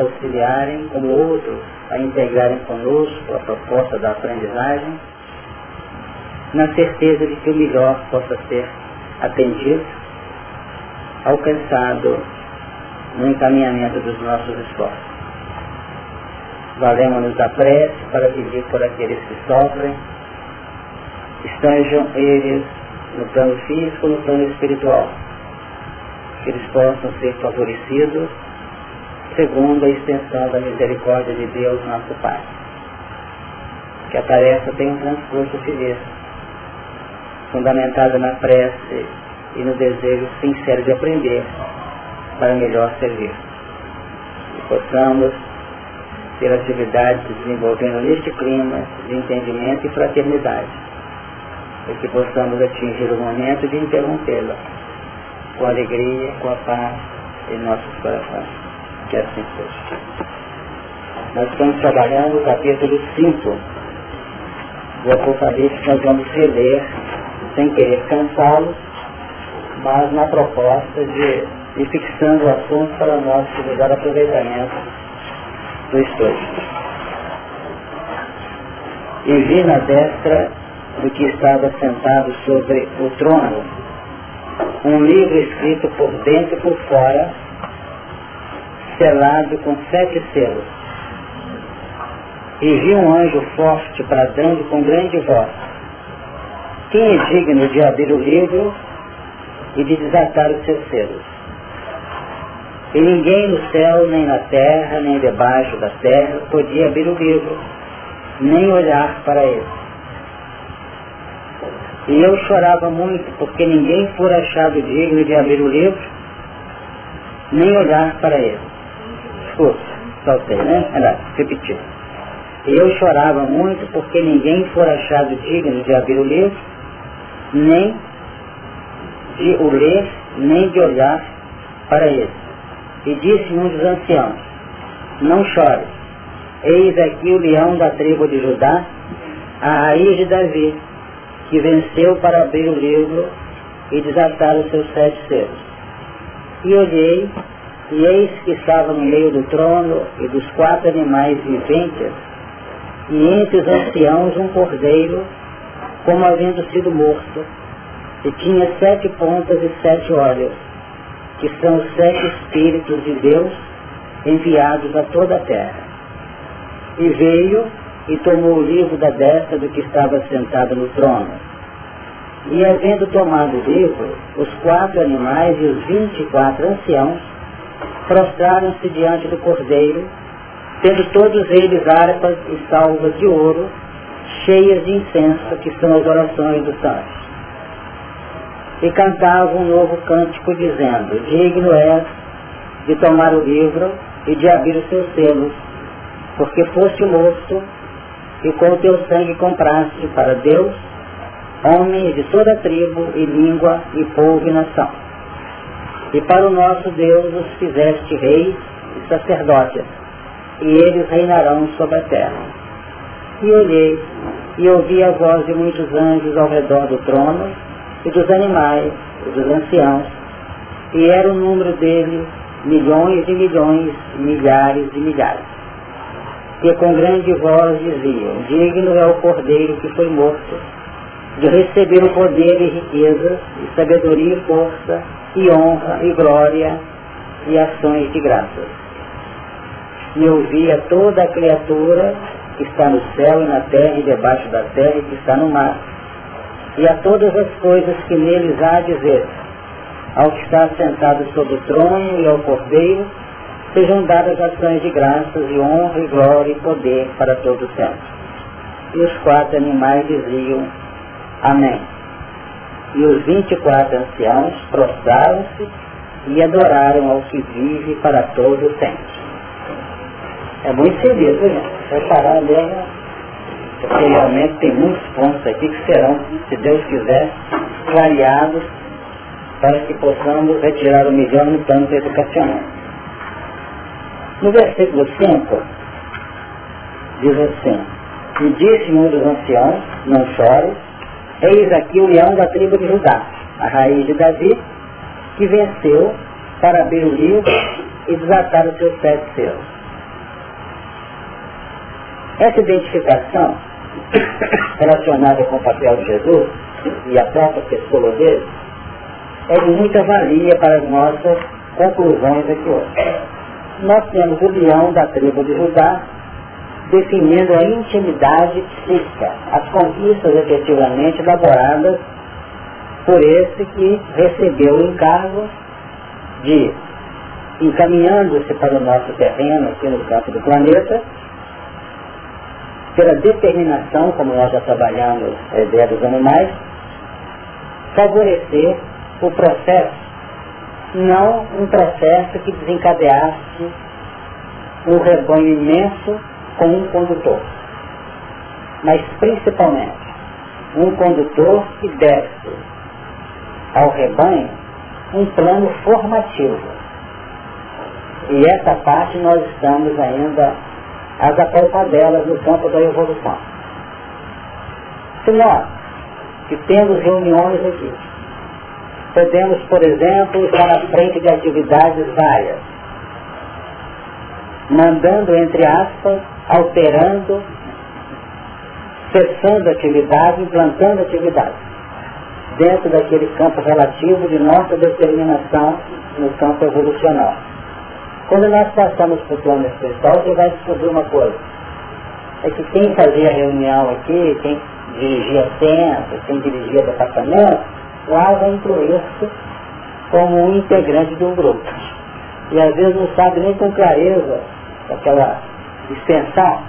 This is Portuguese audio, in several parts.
auxiliarem, como outros a integrarem conosco a proposta da aprendizagem, na certeza de que o melhor possa ser atendido, alcançado no encaminhamento dos nossos esforços. Valemos-nos da prece para pedir por aqueles que sofrem, estejam eles no plano físico, no plano espiritual, que eles possam ser favorecidos segundo a extensão da misericórdia de Deus, nosso Pai. Que a tarefa tenha um transcurso feliz, fundamentada na prece e no desejo sincero de aprender para melhor servir. E possamos ter atividades se desenvolvendo neste clima de entendimento e fraternidade, e que possamos atingir o momento de interrompê-la com alegria, com a paz em nossos corações. Que assim seja. Nós estamos trabalhando o capítulo 5 do Apocalipse, nós vamos reler, sem querer cansá-los, mas na proposta de ir fixando o assunto para nosso melhor aproveitamento do estudo. E vi na destra do que estava sentado sobre o trono um livro escrito por dentro e por fora, selado com sete selos. E vi um anjo forte bradando com grande voz. Quem é digno de abrir o livro e de desatar os seus selos? E ninguém no céu, nem na terra, nem debaixo da terra podia abrir o livro, nem olhar para ele. E eu chorava muito, porque ninguém for achado digno de abrir o livro, nem olhar para ele. Desculpa, saltei, né? Repetir. E eu chorava muito, porque ninguém for achado digno de abrir o livro, nem de o ler, nem de olhar para ele. E disse um dos anciãos, não chore, eis aqui o leão da tribo de Judá, a raiz de Davi, que venceu para abrir o livro e desatar os seus sete selos. E olhei, e eis que estava no meio do trono e dos quatro animais viventes, e entre os anciãos um cordeiro, como havendo sido morto, e tinha sete pontas e sete olhos, que são os sete Espíritos de Deus enviados a toda a terra. E veio e tomou o livro da destra do que estava sentado no trono. E havendo tomado o livro, os quatro animais e os vinte e quatro anciãos prostraram-se diante do cordeiro, tendo todos eles harpas e salvas de ouro, cheias de incenso, que são as orações dos santos e cantava um novo cântico dizendo, digno és de tomar o livro e de abrir os seus selos, porque foste morto e com o teu sangue compraste para Deus homens de toda tribo e língua e povo e nação. E para o nosso Deus os fizeste reis e sacerdotes, e eles reinarão sobre a terra. E olhei e ouvi a voz de muitos anjos ao redor do trono, e dos animais, e dos anciãos, e era o número deles milhões e milhões, milhares e milhares. E com grande voz diziam, digno é o cordeiro que foi morto, de receber o poder e riqueza, e sabedoria e força, e honra e glória, e ações de graças. E ouvia toda a criatura que está no céu e na terra e debaixo da terra e que está no mar, e a todas as coisas que neles há a dizer, ao que está sentado sobre o trono e ao cordeiro, sejam dadas ações de graças e honra e glória e poder para todos sempre. E os quatro animais diziam, Amém. E os vinte e quatro anciãos prostraram-se e adoraram ao que vive para todo sempre. É muito feliz, né? Vai parar mesmo porque realmente tem muitos pontos aqui que serão, se Deus quiser, clareados para que possamos retirar o melhor no plano educacional. No versículo 5, diz assim, e disse um dos anciãos, não chore, eis aqui o leão da tribo de Judá, a raiz de Davi, que venceu para abrir o livro e desatar os seus sete seus. Essa identificação relacionada com o papel de Jesus e a própria dele é de muita valia para as nossas conclusões aqui hoje. Nós temos o leão da tribo de Judá definindo a intimidade psíquica, as conquistas efetivamente elaboradas por esse que recebeu o encargo de, encaminhando-se para o nosso terreno aqui no campo do planeta, pela determinação, como nós já trabalhamos a ideia dos animais, favorecer o processo, não um processo que desencadeasse um rebanho imenso com um condutor, mas principalmente um condutor que desse ao rebanho um plano formativo. E essa parte nós estamos ainda as apalpadelas no campo da evolução. Se nós, que temos reuniões aqui, podemos, por exemplo, estar à frente de atividades várias, mandando, entre aspas, alterando, cessando atividade, implantando atividade, dentro daquele campo relativo de nossa determinação no campo evolucional. Quando nós passamos para o plano espiritual, você vai descobrir uma coisa. É que quem fazia reunião aqui, quem dirigia centro, quem dirigia departamento, lá vai incluir-se como um integrante de um grupo. E às vezes não sabe nem com clareza aquela extensão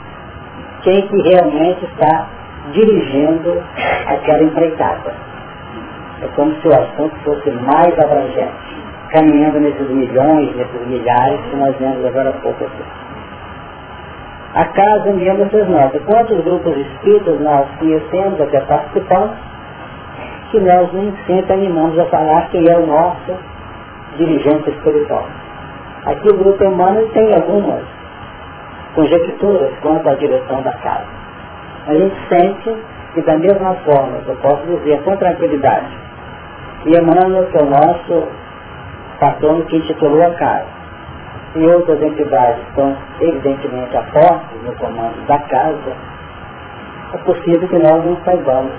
quem que realmente está dirigindo aquela empreitada. É como se o assunto fosse mais abrangente caminhando nesses milhões, nesses milhares que nós vemos agora há pouco aqui. A casa dia vocês notam quantos grupos espíritas nós conhecemos, até participamos, que nós nem sempre animamos a falar quem é o nosso dirigente espiritual. Aqui o grupo humano tem algumas conjecturas quanto à direção da casa. A gente sente que da mesma forma, eu posso dizer com tranquilidade, que Emmanuel, que é o nosso patrono que intitulou a casa. E outras entidades estão evidentemente a postos no comando da casa, é possível que nós não saibamos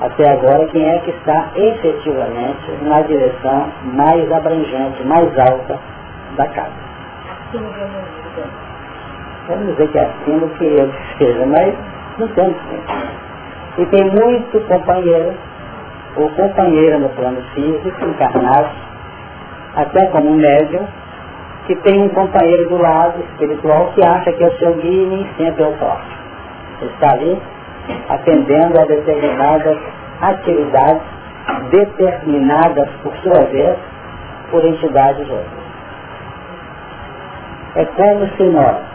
até agora quem é que está efetivamente na direção mais abrangente, mais alta da casa. Vamos dizer que é acima que eu seja, mas não tempo. E tem muito companheiro ou companheira no plano físico, encarnado, até como um médium, que tem um companheiro do lado espiritual que acha que é o seu guia e nem sempre é o próprio. Está ali atendendo a determinadas atividades determinadas, por sua vez, por entidades outras. É como se nós,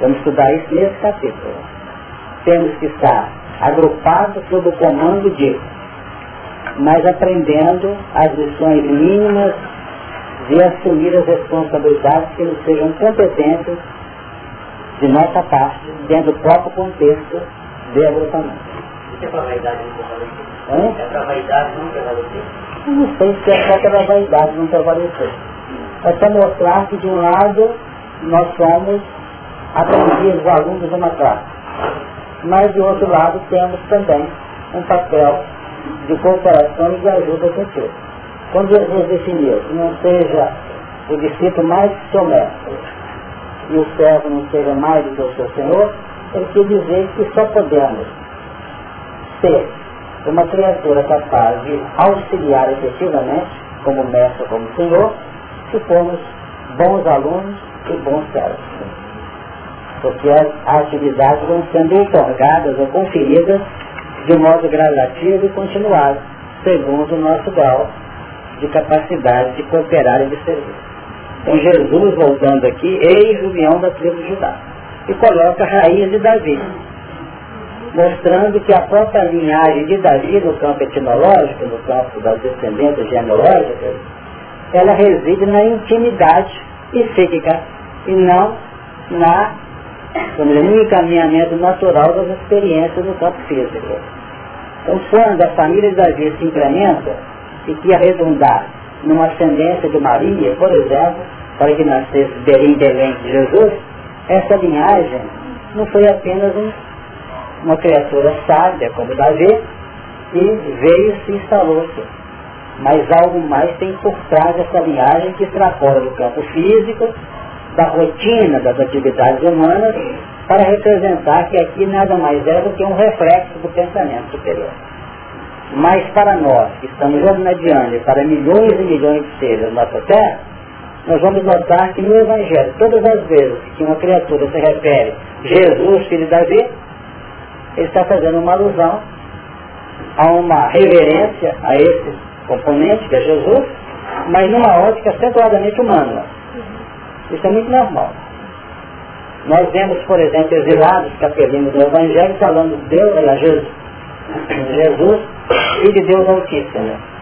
vamos estudar isso nesse capítulo, temos que estar agrupados sob o comando de mas aprendendo as lições mínimas de assumir as responsabilidades que nos sejam competentes de nossa parte, dentro do próprio contexto de agrupamento. Isso é para a vaidade não prevalecer? É para a vaidade não prevalecer? Eu não sei se é só para a vaidade não prevalecer. É para mostrar que de um lado nós somos aprendidos, alunos de uma classe. Mas de outro lado temos também um papel de cooperação e de ajuda com Deus. Quando Jesus definiu que não seja o discípulo mais que seu mestre e o servo não seja mais do que o seu Senhor, ele quer dizer que só podemos ser uma criatura capaz de auxiliar efetivamente, como mestre, como Senhor, se formos bons alunos e bons servos. Porque as atividades vão sendo otorgadas ou conferidas de modo gradativo e continuado, segundo o nosso grau de capacidade de cooperar e de servir. Então Jesus, voltando aqui, eis o da tribo de Judá. E coloca a raiz de Davi, mostrando que a própria linhagem de Davi no campo etimológico, no campo das descendências genealógicas, ela reside na intimidade psíquica e não na no encaminhamento natural das experiências no campo físico. Então, quando a família de Davi se incrementa e que arredondar numa ascendência de Maria, por exemplo, para que nascesse Belém Belém de Jesus, essa linhagem não foi apenas um, uma criatura sábia, como Davi, que veio e se instalou aqui. Mas algo mais tem por trás dessa linhagem que extrapola do campo físico, da rotina das atividades humanas, para representar que aqui nada mais é do que um reflexo do pensamento superior. Mas para nós, que estamos adiante, para milhões e milhões de seres na nossa Terra, nós vamos notar que no Evangelho, todas as vezes que uma criatura se refere Jesus, filho de Davi, ele está fazendo uma alusão a uma reverência a esse componente, que é Jesus, mas numa ótica acentuadamente humana. Isso é muito normal. Nós vemos, por exemplo, exilados capelinos do Evangelho falando de Deus, Jesus, Jesus e de Deus Altíssimo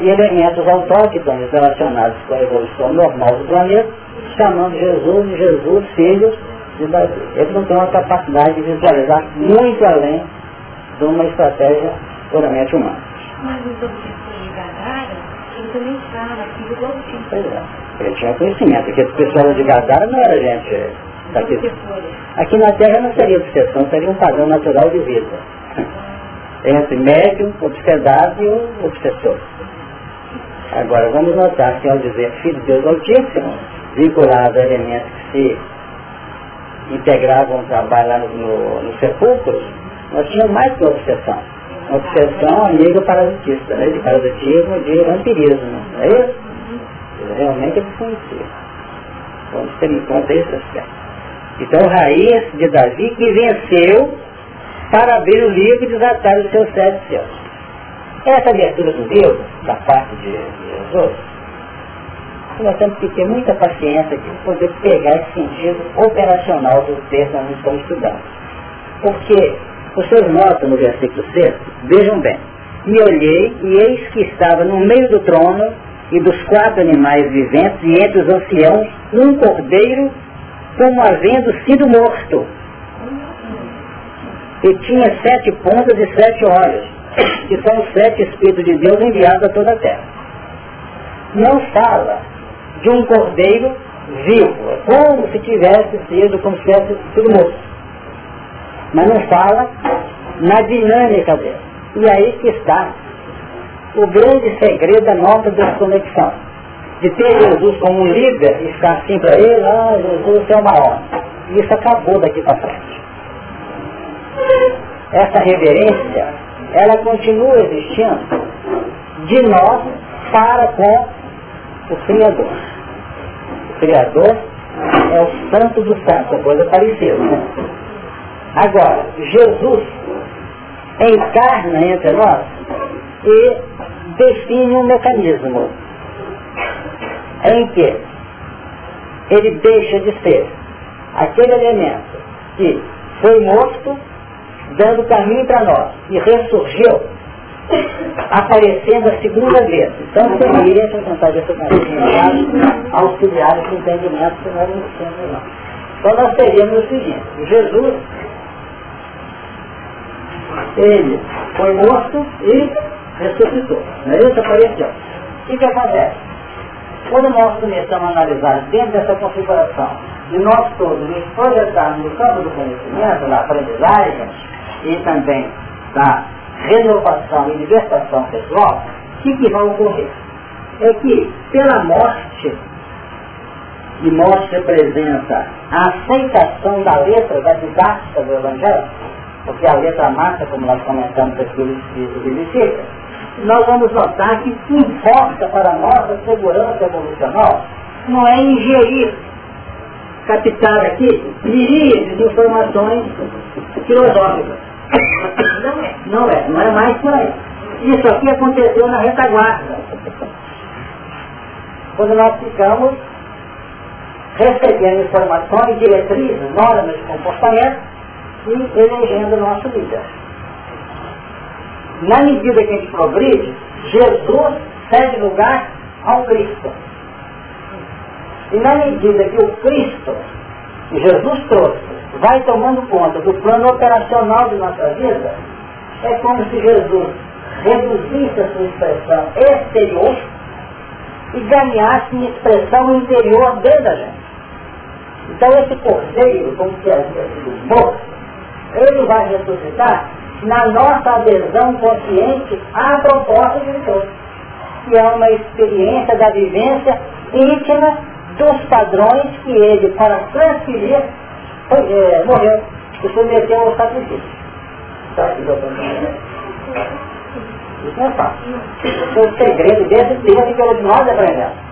e elementos autóctones relacionados com a evolução normal do planeta, chamando Jesus de Jesus, filho de Davi. Eles não têm uma capacidade de visualizar muito além de uma estratégia puramente humana. Mas os objetos de Gadara, ele também fala, filho do Altíssimo. É, ele tinha conhecimento, porque o pessoal de Gadara não era gente daqui. Aqui na Terra não seria obsessão, seria um padrão natural de vida. Entre médium, obsedado e o obsessor. Agora, vamos notar que ao dizer Filho de Deus Altíssimo, vinculado a elementos que se integravam ao trabalho lá no, no, no sepulcro, nós tínhamos mais que uma obsessão. Uma obsessão amiga parasitista, né? de parasitismo de vampirismo, não é isso? Realmente é desconhecido. Em conta esse aspecto. Então, raiz de Davi que venceu para abrir o livro e desatar os seus sete céus. Essa abertura do Deus, da parte de Jesus, nós temos que ter muita paciência de poder pegar esse sentido operacional do texto que nós estamos estudando. Porque vocês notam no versículo 6, vejam bem, e olhei, e eis que estava no meio do trono e dos quatro animais viventes, e entre os anciãos, um cordeiro, como havendo sido morto. E tinha sete pontas e sete olhos que são os sete Espíritos de Deus enviados a toda a terra. Não fala de um cordeiro vivo, é como se tivesse sido, como se tivesse sido morto. Mas não fala na dinâmica dele. E aí que está o grande segredo da nossa desconexão. De ter Jesus como um líder e ficar assim para ele, ah, Jesus é uma honra. E isso acabou daqui para frente. Essa reverência ela continua existindo de nós para com o Criador. O Criador é o santo do santo, coisa parecida. Né? Agora, Jesus encarna entre nós e define um mecanismo em que ele deixa de ser aquele elemento que foi morto dando caminho para nós, e ressurgiu, aparecendo a segunda vez. Então seria, tentar ver se eu auxiliar esse entendimento que nós não temos não. Então nós teríamos o seguinte, Jesus, ele foi morto e ressuscitou. Não é isso? Apareceu. O que, acontece? Quando nós começamos a analisar dentro dessa configuração de nós todos nos projetarmos no campo do conhecimento, na aprendizagem, e também da renovação e libertação pessoal, o que, que vai ocorrer? É que pela morte, e morte representa a aceitação da letra da didática do Evangelho, porque a letra mata, como nós comentamos aqui, o significa, nós vamos notar que o que importa para a nossa segurança evolucional não é ingerir, captar aqui, miríades de informações filosóficas não é. Não é, não é mais por aí. Isso aqui aconteceu na retaguarda. Quando nós ficamos recebendo informações, diretrizes, normas de comportamento e elegendo o nosso líder. Na medida que a gente progride, Jesus cede lugar ao Cristo. E na medida que o Cristo, Jesus trouxe, vai tomando conta do plano operacional de nossa vida, é como se Jesus reduzisse a sua expressão exterior e ganhasse uma expressão interior dentro da gente. Então esse cordeiro, como que havia sido morto, ele vai ressuscitar na nossa adesão consciente à proposta de Deus, que é uma experiência da vivência íntima dos padrões que ele, para transferir, foi, é, morreu e submeteu ao sacrifício. Tá? Isso não é fácil. Isso é o segredo desse texto que hoje nós aprendemos.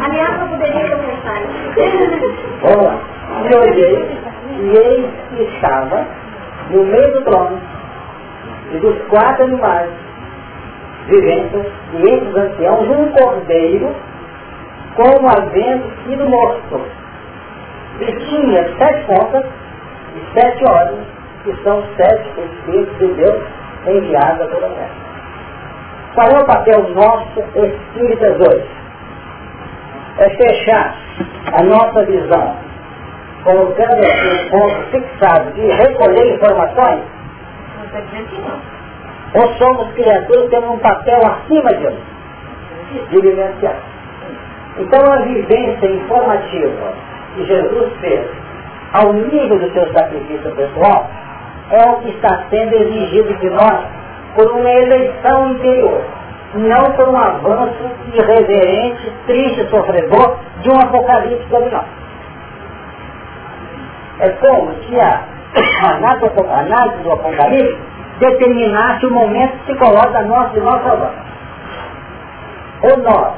Aliás, eu poderia começar. Vamos lá. E olhei, e eis que estava no meio do trono e dos quatro animais viventes e entre os anciãos um cordeiro como havendo sido morto. E tinha sete pontas e sete olhos, que são sete espíritos de Deus enviados a toda a terra. Qual é o papel nosso espíritas hoje? É fechar a nossa visão, colocando aqui um ponto fixado de recolher informações? Não que não. Ou somos criaturas temos um papel acima disso, de vivenciar? Então a vivência informativa que Jesus fez ao nível do seu sacrifício pessoal é o que está sendo exigido de nós por uma eleição interior, não por um avanço irreverente, triste, sofredor de um apocalipse nós. É como se a análise do apocalipse determinasse o momento psicológico da nossa e nossa avanço. Ou nós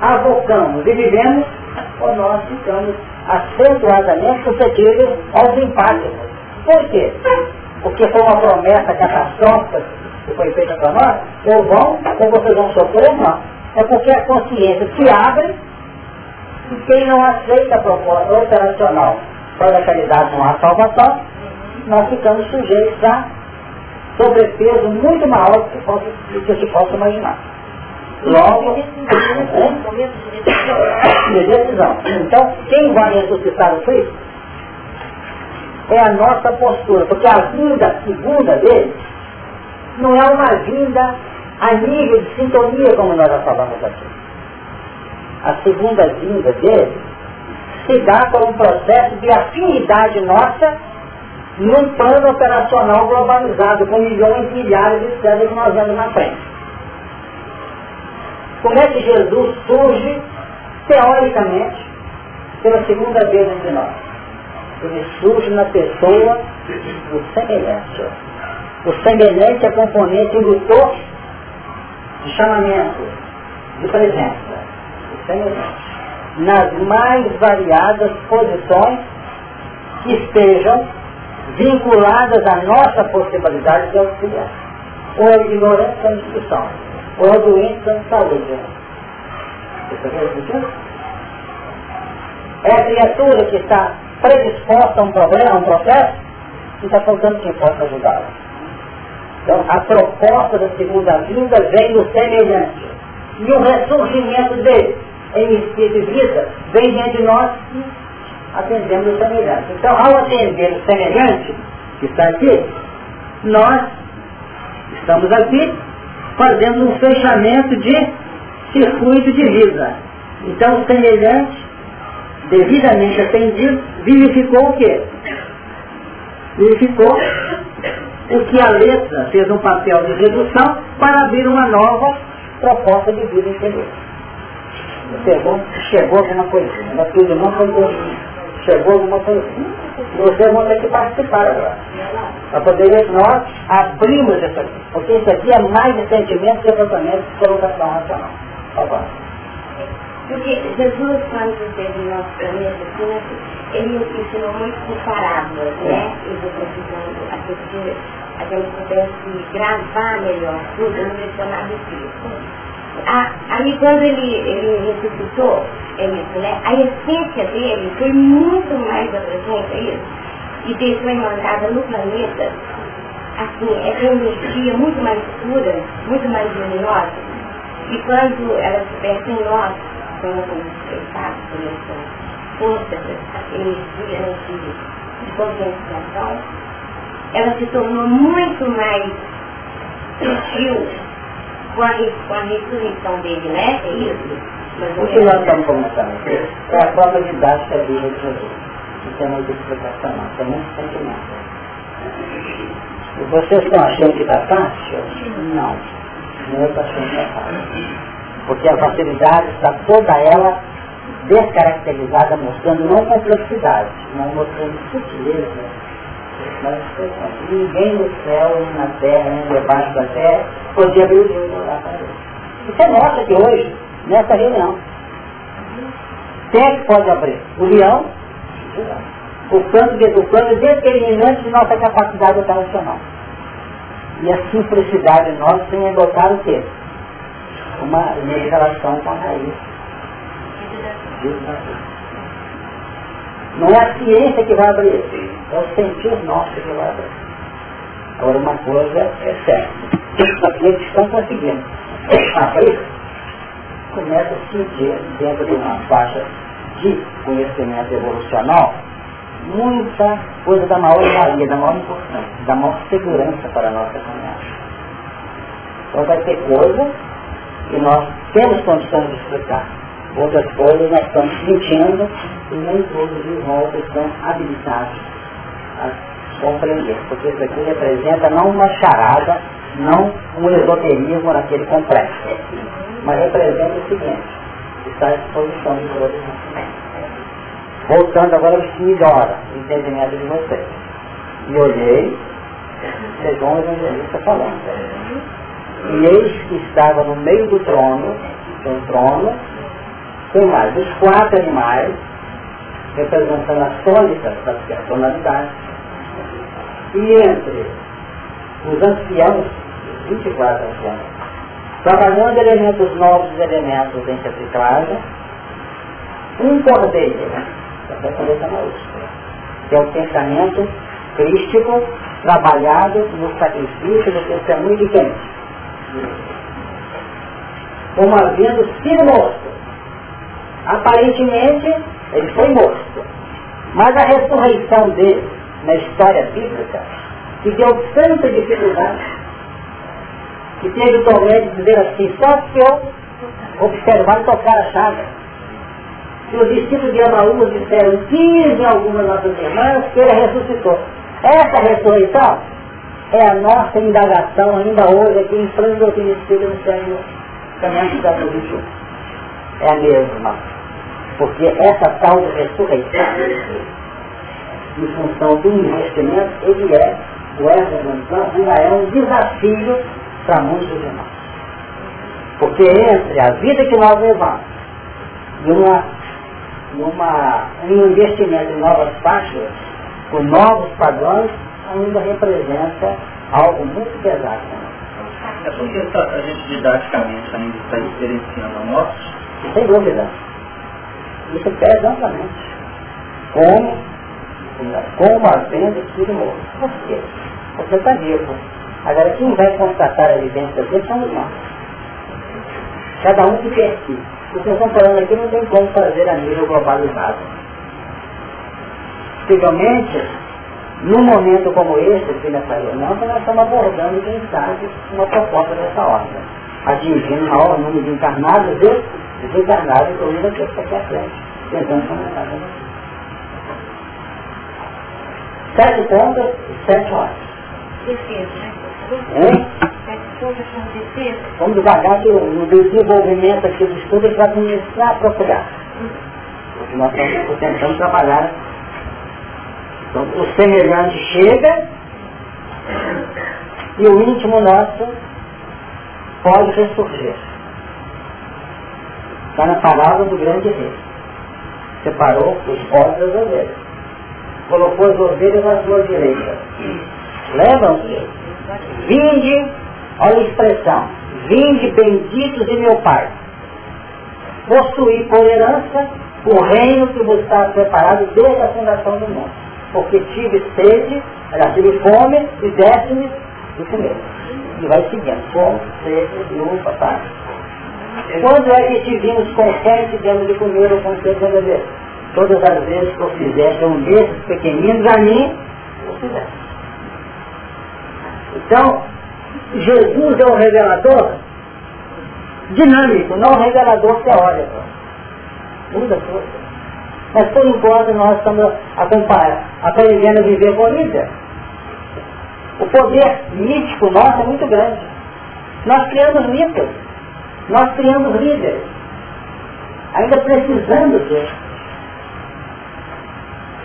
avocamos e vivemos, ou nós ficamos acentuadamente suscetíveis aos impactos. Por quê? Porque foi uma promessa catastrófica que foi feita para nós, ou vão, ou vocês vão sofrer, não. É porque a consciência se abre e quem não aceita a proposta operacional para a caridade não há salvação, nós ficamos sujeitos a sobrepeso muito maior do que se possa imaginar. Logo, de decisão. Então, quem vai ressuscitar o Cristo é a nossa postura, porque a vinda segunda dele não é uma vinda a nível de sintonia, como nós já falamos aqui. A segunda vinda dele se dá por um processo de afinidade nossa num plano operacional globalizado, com milhões e milhares de células que nós vemos na frente. Como é que Jesus surge, teoricamente, pela segunda vez entre nós? Ele surge na pessoa do semelhante. O semelhante é componente indutor de chamamento, de presença. O semelhante. Nas mais variadas posições que estejam vinculadas à nossa possibilidade de auxiliar. Ou é ignorante da instituição ou é doente dando saúde. É a criatura que está predisposta a um problema, a um processo, e está faltando quem possa ajudá-la. Então, a proposta da segunda vinda vem do semelhante. E o ressurgimento dele espírito de vida vem diante de nós atendendo o semelhante. Então, ao atender o semelhante, que está aqui, nós estamos aqui fazendo um fechamento de circuito de vida. Então, o semelhante, devidamente atendido, vivificou o quê? Vivificou o que a letra fez um papel de redução para abrir uma nova proposta de vida interior. Chegou, chegou alguma coisinha, mas tudo não foi chegou alguma coisinha. Vocês vão ter que participar agora. Para poder nós abrimos isso aqui. Porque isso aqui é mais de sentimento que pensamento de colocação racional. Agora. Porque Jesus, quando esteve no nosso planeta, assim, ele ensinou muito por parábolas, né? E precisando, a a gente pudesse gravar melhor tudo no lecionário espírito. Ah, aí quando ele, ele ressuscitou, ele, né, a essência dele foi muito mais abrangente a isso, e deixou emancada no planeta, assim, é uma energia muito mais pura, muito mais luminosa, e quando ela estiver em nós, como por essa força, essa energia né, de, de conscientização, ela se tornou muito mais sutil com a, com a ressurreição dele, né? É isso? O que nós estamos começando aqui é a própria didática vida de Jesus. Isso é muito. Isso é muito sentimento. E vocês estão achando que está fácil? Não. Não está achando que é fácil. Porque a facilidade está toda ela descaracterizada, mostrando não complexidade, mas mostrando sutileza. Mas ninguém no céu, nem na terra, nem debaixo da terra, podia abrir o livro e orar para Deus. Isso é nossa aqui hoje, nessa reunião. Quem é que pode abrir? O leão, o canto desucando, determinante de nossa capacidade operacional. E a simplicidade nossa tem adotado o quê? Uma relação com a raiz. Não é a ciência que vai abrir, é o sentido nosso que vai abrir. Agora uma coisa é certa, aqueles que estão conseguindo abrir, começa a sentir dentro de uma faixa de conhecimento evolucional muita coisa da maior valia, da maior importância, da maior segurança para a nossa caminhada. Então vai ter coisas que nós temos condições de explicar. Outras coisas nós estamos sentindo e nem todos de volta estão habilitados a compreender. Porque isso aqui representa não uma charada, não um esoterismo naquele complexo, mas representa o seguinte, está à disposição de todos nós. Voltando agora ao fim da hora, o entendimento de vocês. E olhei, chegou um evangelista falando. E eis que estava no meio do trono, do trono, com mais os quatro animais, representando as tônicas das personalidades, e entre os anciãos, 24 anciãos, trabalhando elementos novos elementos em reciclagem, um cordeiro, até cabeça maiúscula, que é o pensamento crístico trabalhado no sacrifício do testemunho de quem? Como havendo sido morto. Aparentemente, ele foi morto. Mas a ressurreição dele, na história bíblica, que deu tanta dificuldade, que teve o tormento de dizer assim, só se eu observar e tocar a chave que os discípulos de Amaús disseram, dizem algumas nossas irmãs que ele ressuscitou. Essa ressurreição é a nossa indagação ainda hoje aqui em plano doutrina espírita no século caminhando da. É a mesma. Porque essa tal ressurreição, em função do investimento, ele é, o Evangelho ainda é um desafio para muitos de nós. Porque entre a vida que nós levamos e uma numa, um investimento em novas faixas, com novos padrões, ainda representa algo muito pesado. É porque a gente didaticamente ainda está experienciando a morte? Sem dúvida. Isso pesa amplamente. Como, como havendo sido morto. Por quê? Você está vivo. Agora, quem vai constatar a evidência dele somos nós. Cada um que quer si. O que estão falando aqui não tem como fazer a nível globalizado. Possivelmente, num momento como esse, aqui nessa reunião, nós estamos abordando, quem sabe, uma proposta dessa ordem. Atingindo o maior número de encarnados e desencarnados, inclusive aqui aqui à frente. Tentando comentar. Né? Sete pontas e sete horas. Hein? Vamos devagar que no desenvolvimento aqui do estudo ele vai começar a procurar. Porque nós estamos tentando trabalhar. Então, o semelhante chega e o íntimo nosso pode ressurgir. Está na palavra do grande rei. Separou os podes das ovelhas. Colocou as ovelhas na sua direita. Levam-se. Vinde Olha a expressão. Vinde benditos de meu Pai. Possuí por herança o reino que vos está preparado desde a fundação do mundo. Porque tive sede, era tive fome e deste-me de comer. E vai seguindo. Fome, sede, lupa, paz. Quando é que te vimos com fé e demos de comer ou com sede de? Todas as vezes que eu fizesse um desses pequeninos a mim, eu fizesse. Então, Jesus é o revelador dinâmico, não revelador teórico. Muda tudo. Mas por enquanto nós estamos aprendendo a viver com líder. O poder mítico nosso é muito grande. Nós criamos mitos, nós criamos líderes. Ainda precisamos disso.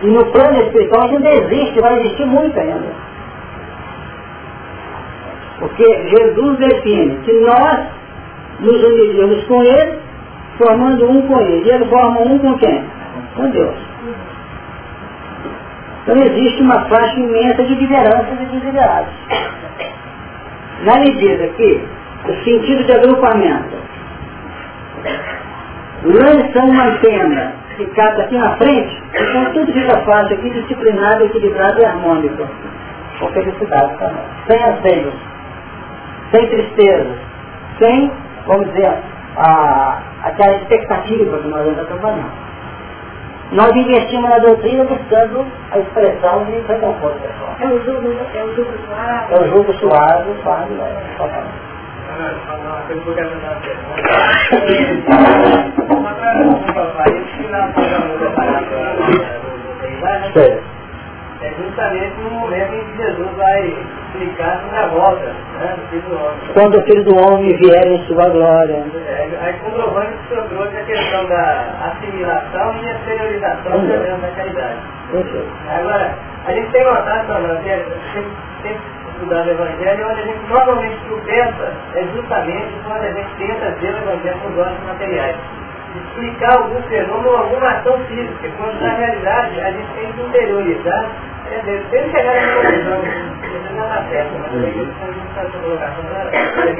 E no plano espiritual ainda existe, vai existir muito ainda. Porque Jesus define que nós nos uniremos com Ele, formando um com Ele. E Ele forma um com quem? Com Deus. Então existe uma faixa imensa de lideranças e desiderados. Na medida que o sentido de agrupamento lança uma antena que capta aqui na frente, então tudo fica fácil aqui, disciplinado, equilibrado e harmônico. Com felicidade também. Sem aceios, sem tristeza, sem, vamos dizer, a, aquela expectativa que nós estamos trabalhando. Nós investimos na doutrina buscando a expressão de reconforto pessoal. É o jogo, é o jogo suave. É o jogo suave, suave, é, é justamente no momento em que Jesus vai explicar sobre a volta né, do Filho do Homem. Quando o Filho do Homem vier em sua glória. É, aí comprovando que o senhor trouxe a questão da assimilação e exteriorização uhum. da caridade. Agora, a gente tem notado, Fernando, que sempre estudar o Evangelho, onde a gente normalmente tropeça é justamente quando a gente tenta ver o Evangelho com os olhos materiais. Explicar algum fenômeno, alguma ação física, quando na realidade a gente tem que interiorizar, é, deve chegar a conclusão, não certo, mas a gente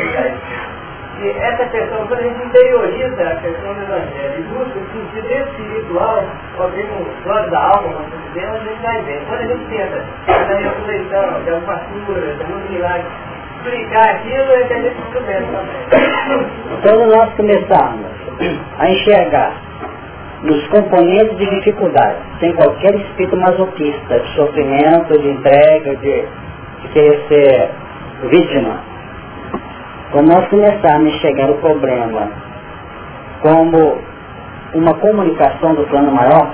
está. E essa questão, quando a gente interioriza a questão do Evangelho e busca o sentido espiritual, ou mesmo os da alma, vamos dizer, a gente vai ver. Quando a gente tenta, na ressurreição, de alguma cura, de algum milagre, explicar aquilo, é que a gente bem também. Quando nós começarmos a enxergar nos componentes de dificuldade, sem qualquer espírito masoquista, de sofrimento, de entrega, de, de querer ser vítima, quando nós começarmos a enxergar o problema como uma comunicação do plano maior,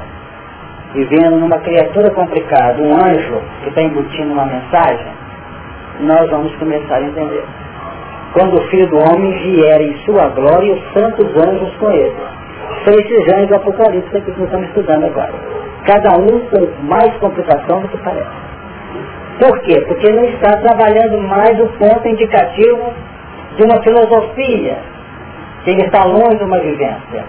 vivendo numa criatura complicada, um anjo que está embutindo uma mensagem, nós vamos começar a entender. Quando o Filho do Homem vier em sua glória e os santos anjos com ele. São esses anjos do Apocalipse que nós estamos estudando agora. Cada um com mais complicação do que parece. Por quê? Porque não está trabalhando mais o ponto indicativo de uma filosofia, que ele está longe de uma vivência,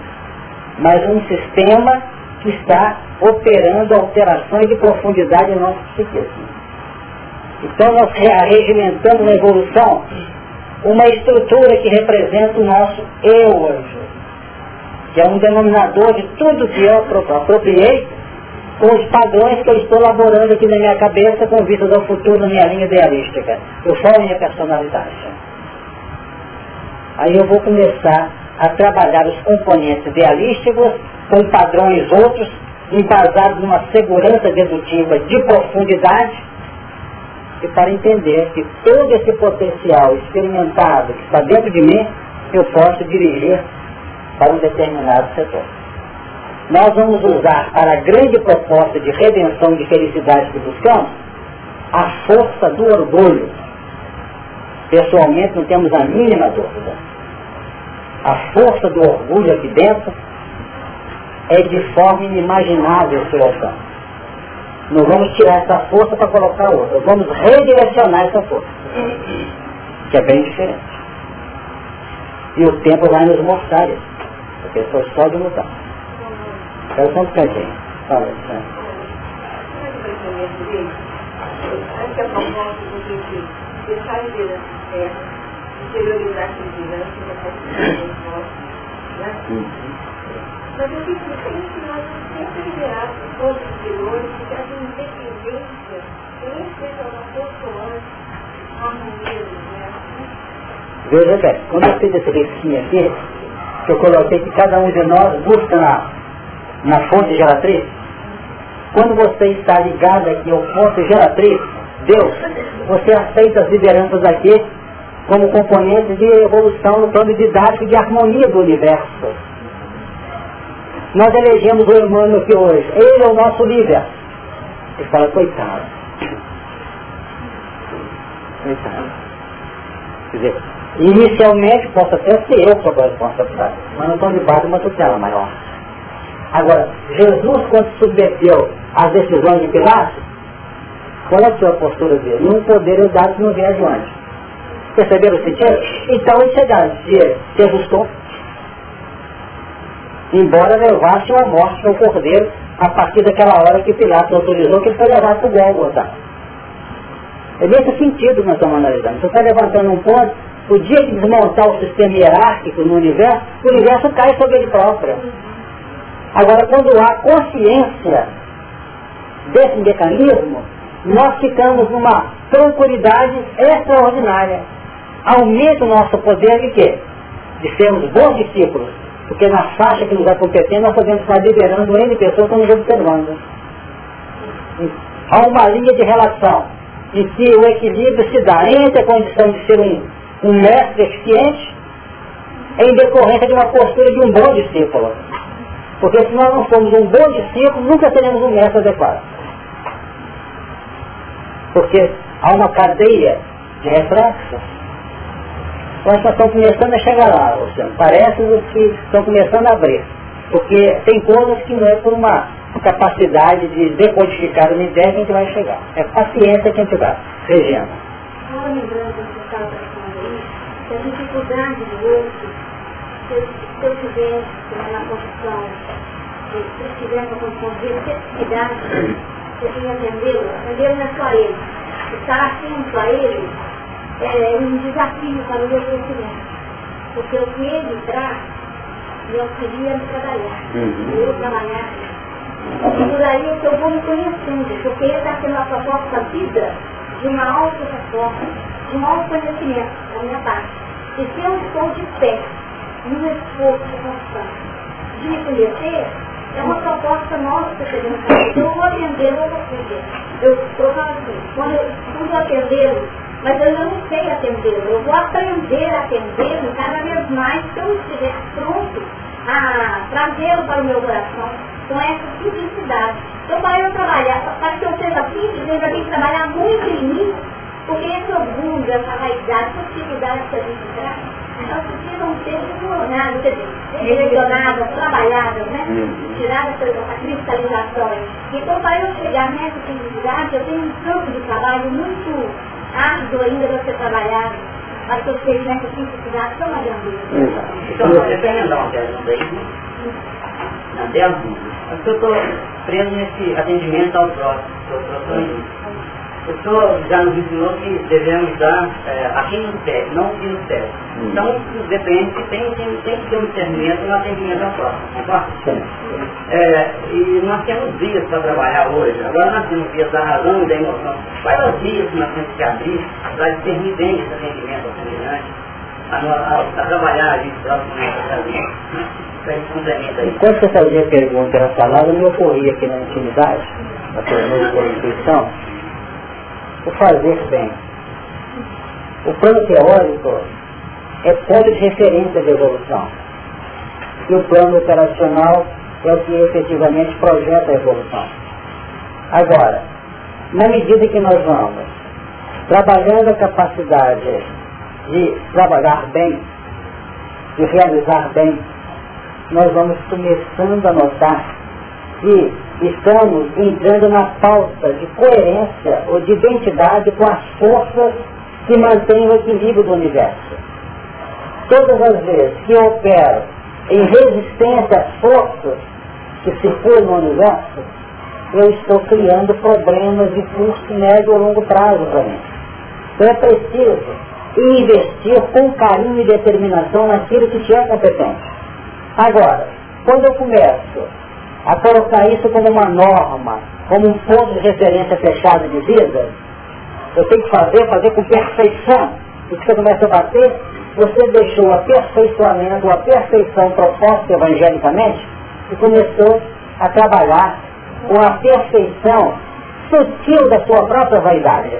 mas um sistema que está operando alterações de profundidade em nosso psiquismo. Então nós regimentamos na evolução uma estrutura que representa o nosso eu hoje, que é um denominador de tudo que eu apropriei com os padrões que eu estou elaborando aqui na minha cabeça com vistas ao futuro na minha linha idealística. Eu a minha personalidade. Aí eu vou começar a trabalhar os componentes idealísticos com padrões outros, embasados numa segurança dedutiva de profundidade, e para entender que todo esse potencial experimentado que está dentro de mim, eu posso dirigir para um determinado setor. Nós vamos usar para a grande proposta de redenção de felicidade que buscamos, a força do orgulho. Pessoalmente não temos a mínima dúvida a força do orgulho aqui dentro é de forma inimaginável seu alcance. Não vamos tirar essa força para colocar outra, vamos redirecionar essa força, que é bem diferente. E o tempo vai nos mostrar isso, porque foi só de lutar. Quero só um bocadinho. Fala, a a exteriorizar a vigilância né? Mas eu fico muito que nós sempre liberarmos todos os interiores que trazem independência, especialmente consoante, harmonia, né? Veja bem, quando eu fiz esse risquinho aqui, que eu coloquei que cada um de nós busca na, na fonte geratriz, quando você está ligado aqui ao ponto geratriz, Deus, você aceita as lideranças aqui como componente de evolução no plano didático de harmonia do universo. Nós elegemos o Emmanuel aqui hoje. Ele é o nosso líder. Ele fala, coitado. Coitado. Quer dizer, inicialmente posso até ser eu sobre a responsabilidade, mas não estou debaixo de uma tutela maior. Agora, Jesus, quando se submeteu às decisões de Pilatos, qual é a sua postura dele? Um poder é dado no viés antes. Perceberam o sentido? Então ele se, se ajustou. Embora levasse uma morte ao cordeiro a partir daquela hora que Pilatos autorizou que ele foi levado para o Gólgota. É nesse sentido que nós estamos analisando. Você está levantando um ponto, o dia que desmontar o sistema hierárquico no universo, o universo cai sobre ele próprio. Agora, quando há consciência desse mecanismo, nós ficamos numa tranquilidade extraordinária. Aumenta o nosso poder de quê? De sermos bons discípulos. Porque na faixa que nos é competente, nós podemos estar liderando N pessoas que nos observando. Há uma linha de relação em que o equilíbrio se dá entre a condição de ser um, um mestre eficiente em decorrência de uma postura de um bom discípulo. Porque se nós não somos um bom discípulo, nunca teremos um mestre adequado. Porque há uma cadeia de reflexos. Nós estão começando a chegar lá, ou seja, parece que estão começando a abrir. Porque tem coisas que não é por uma capacidade de decodificar uma ideia que a gente vai chegar. É paciência que a gente dá. Regina. Só lembrando que estava falando que a dificuldade do outro, se eu, eu tivesse na condição, se eu tivesse a condição de necessidade, você tinha atendê-lo, atendê-lo não é só ele. Estar atento a ele é um desafio para o meu crescimento. Porque o que ele traz me auxilia a trabalhar. Uhum. Eu trabalhar e por aí é que eu vou me conhecendo, porque ele está sendo a proposta vida de uma auto-resposta, de um autoconhecimento da minha parte. E se eu estou de pé, num esforço constante de me conhecer, é uma proposta nossa que eu vou atender, eu vou atender. Eu estou falando assim, quando eu estudo atendê-lo, mas eu não sei atendê-lo. Eu vou aprender a atendê-lo cada vez mais que eu estiver pronto a trazê-lo para o meu coração com essa simplicidade. Então, para eu trabalhar, para que eu seja simples, eu já tenho que trabalhar muito em mim, porque esse orgulho, essa vaidade, essa dificuldade que a gente traz, elas precisam ser desmoronadas, direcionadas, trabalhadas, né? Uhum. Tiradas a cristalização. Então, para eu chegar nessa simplicidade, eu tenho um campo de trabalho muito árduo ainda para ser trabalhado para que eu chegue nessa simplicidade tão grandeza. Então, você tem uma pergunta aí, na dela, eu estou preso nesse atendimento ao próximo. O senhor já nos ensinou que devemos dar é, aqui no pé, não aqui no pé. Então, depende que tem, tem, tem que ter um discernimento no atendimento ao próximo, é, e nós temos dias para trabalhar hoje. Agora nós temos dias da razão e da emoção. Quais os dias que nós temos que abrir para discernir bem esse atendimento ao semelhante, a, a, a, trabalhar ali próximo nessa Enquanto você fazia a pergunta era falada, me ocorria aqui na intimidade, na sua intuição, o fazer bem. O plano teórico é ponto de referência de evolução. E o plano operacional é o que efetivamente projeta a evolução. Agora, na medida que nós vamos trabalhando a capacidade de trabalhar bem, de realizar bem, nós vamos começando a notar que estamos entrando na falta de coerência ou de identidade com as forças que mantêm o equilíbrio do universo. Todas as vezes que eu opero em resistência às forças que circulam no universo, eu estou criando problemas de curto, médio ou longo prazo para mim. Então é preciso investir com carinho e determinação naquilo que te é competente. Agora, quando eu começo a colocar isso como uma norma, como um ponto de referência fechado de vida, eu tenho que fazer, fazer com perfeição. E que você começa a bater, você deixou o aperfeiçoamento, a perfeição proposta evangelicamente e começou a trabalhar com a perfeição sutil da sua própria vaidade,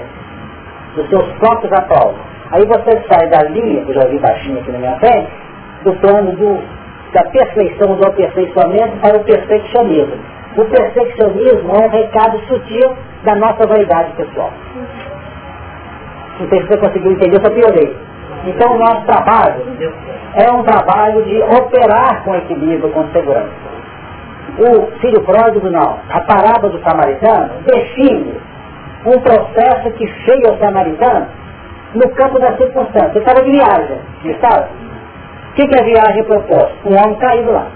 dos seus próprios aprovos. Aí você sai da linha, que eu já vi baixinho aqui na minha frente, do plano do, da perfeição, do aperfeiçoamento para o perfeccionismo. O perfeccionismo é um recado sutil da nossa vaidade pessoal. Não sei se você conseguiu entender, só piorei. Então o nosso trabalho é um trabalho de operar com equilíbrio, com segurança. O filho pródigo não. A parábola do samaritano define um processo que cheia o samaritano no campo da circunstância. Ele estava de viagem, estava. O que, que a viagem propôs? Um homem caído lá.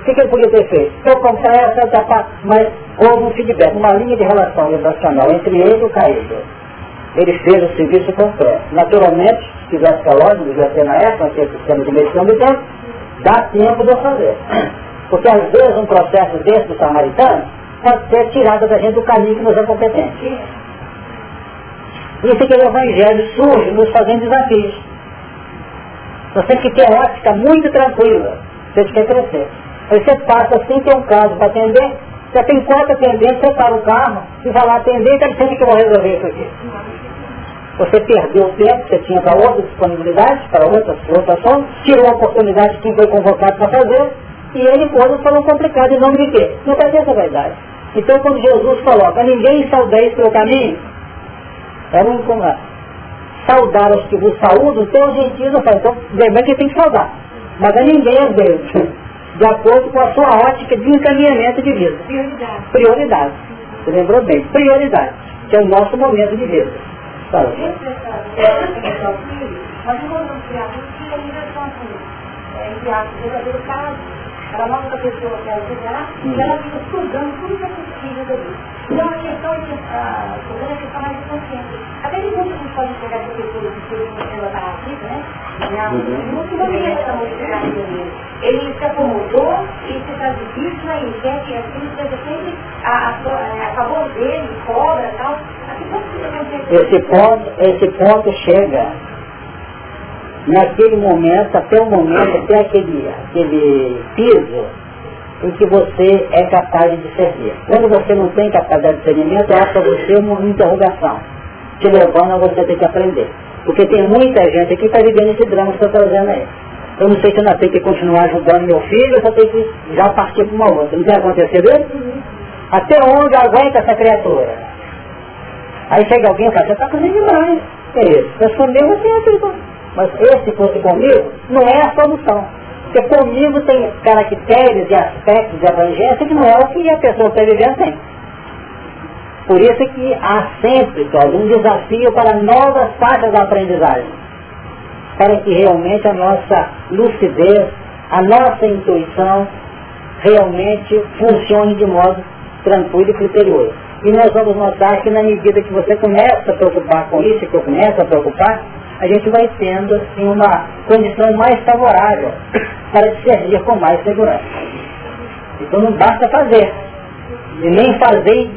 O que, que ele podia ter feito? Eu essa, mas houve um feedback, uma linha de relação vibracional entre ele e o caído. Ele fez o serviço completo. Naturalmente, se tivesse relógio, devia ter na época, ter sistema de medição do tempo, dá tempo de eu fazer. Porque às vezes um processo desse do samaritano pode ser tirado da gente do caminho que nos é competente. Isso é que o Evangelho surge nos fazendo desafios. Você tem que ter ótica muito tranquila, você quer crescer. Aí você passa assim, tem um caso para atender, já tem quatro atendentes, você para o carro e vai lá atender e está dizendo que eu vou resolver isso aqui. Você perdeu o tempo que você tinha para outra disponibilidade, para outras situações, tirou a oportunidade que foi convocado para fazer, e ele pôs falou complicado em nome de quê? Não ter essa verdade. Então quando Jesus coloca, ninguém saudeis pelo caminho, é um como saudar os que vos saúdam, tem os gentios não faz. Então, lembrando que tem que saudar. Mas a ninguém é Deus. De acordo com a sua ótica de encaminhamento de vida. Prioridade. Prioridade. Você lembrou bem? Prioridade. Que é o nosso momento de vida. Fala. Nós encontramos criaturas que ainda são assim, enviados verdadeiros casos ela mostra para a pessoa que ela chegar e ela fica estudando tudo que é possível dali. Então a questão é que a questão mais consciente. Até que muitos não podem chegar essa que uma célula narrativa, né? Não dele. Ele se acomodou e se faz aí, quer que assim seja sempre a, a, a, favor dele, cobra e tal. Esse ponto, esse ponto chega naquele momento, até o momento, até aquele, aquele piso em que você é capaz de discernir. Quando você não tem capacidade de discernimento, é para você uma interrogação, te levando a você ter que aprender. Porque tem muita gente aqui que está vivendo esse drama que você está trazendo aí. Eu não sei se eu ainda tenho que continuar ajudando meu filho, eu tenho que já partir para uma outra. Não tem acontecido isso? Até onde aguenta essa criatura? Aí chega alguém e fala, você está fazendo demais. É isso. Eu sou meu, você é mas esse fosse comigo, não é a solução. Porque comigo tem caracteres e aspectos de abrangência que não é o que a pessoa está vivendo tem. Por isso que há sempre, Cláudio, um desafio para novas faixas da aprendizagem. Para que realmente a nossa lucidez, a nossa intuição realmente funcione de modo tranquilo e criterioso. E nós vamos notar que na medida que você começa a preocupar com isso, que eu começo a preocupar, a gente vai tendo assim, uma condição mais favorável para discernir com mais segurança. Então não basta fazer, e nem fazer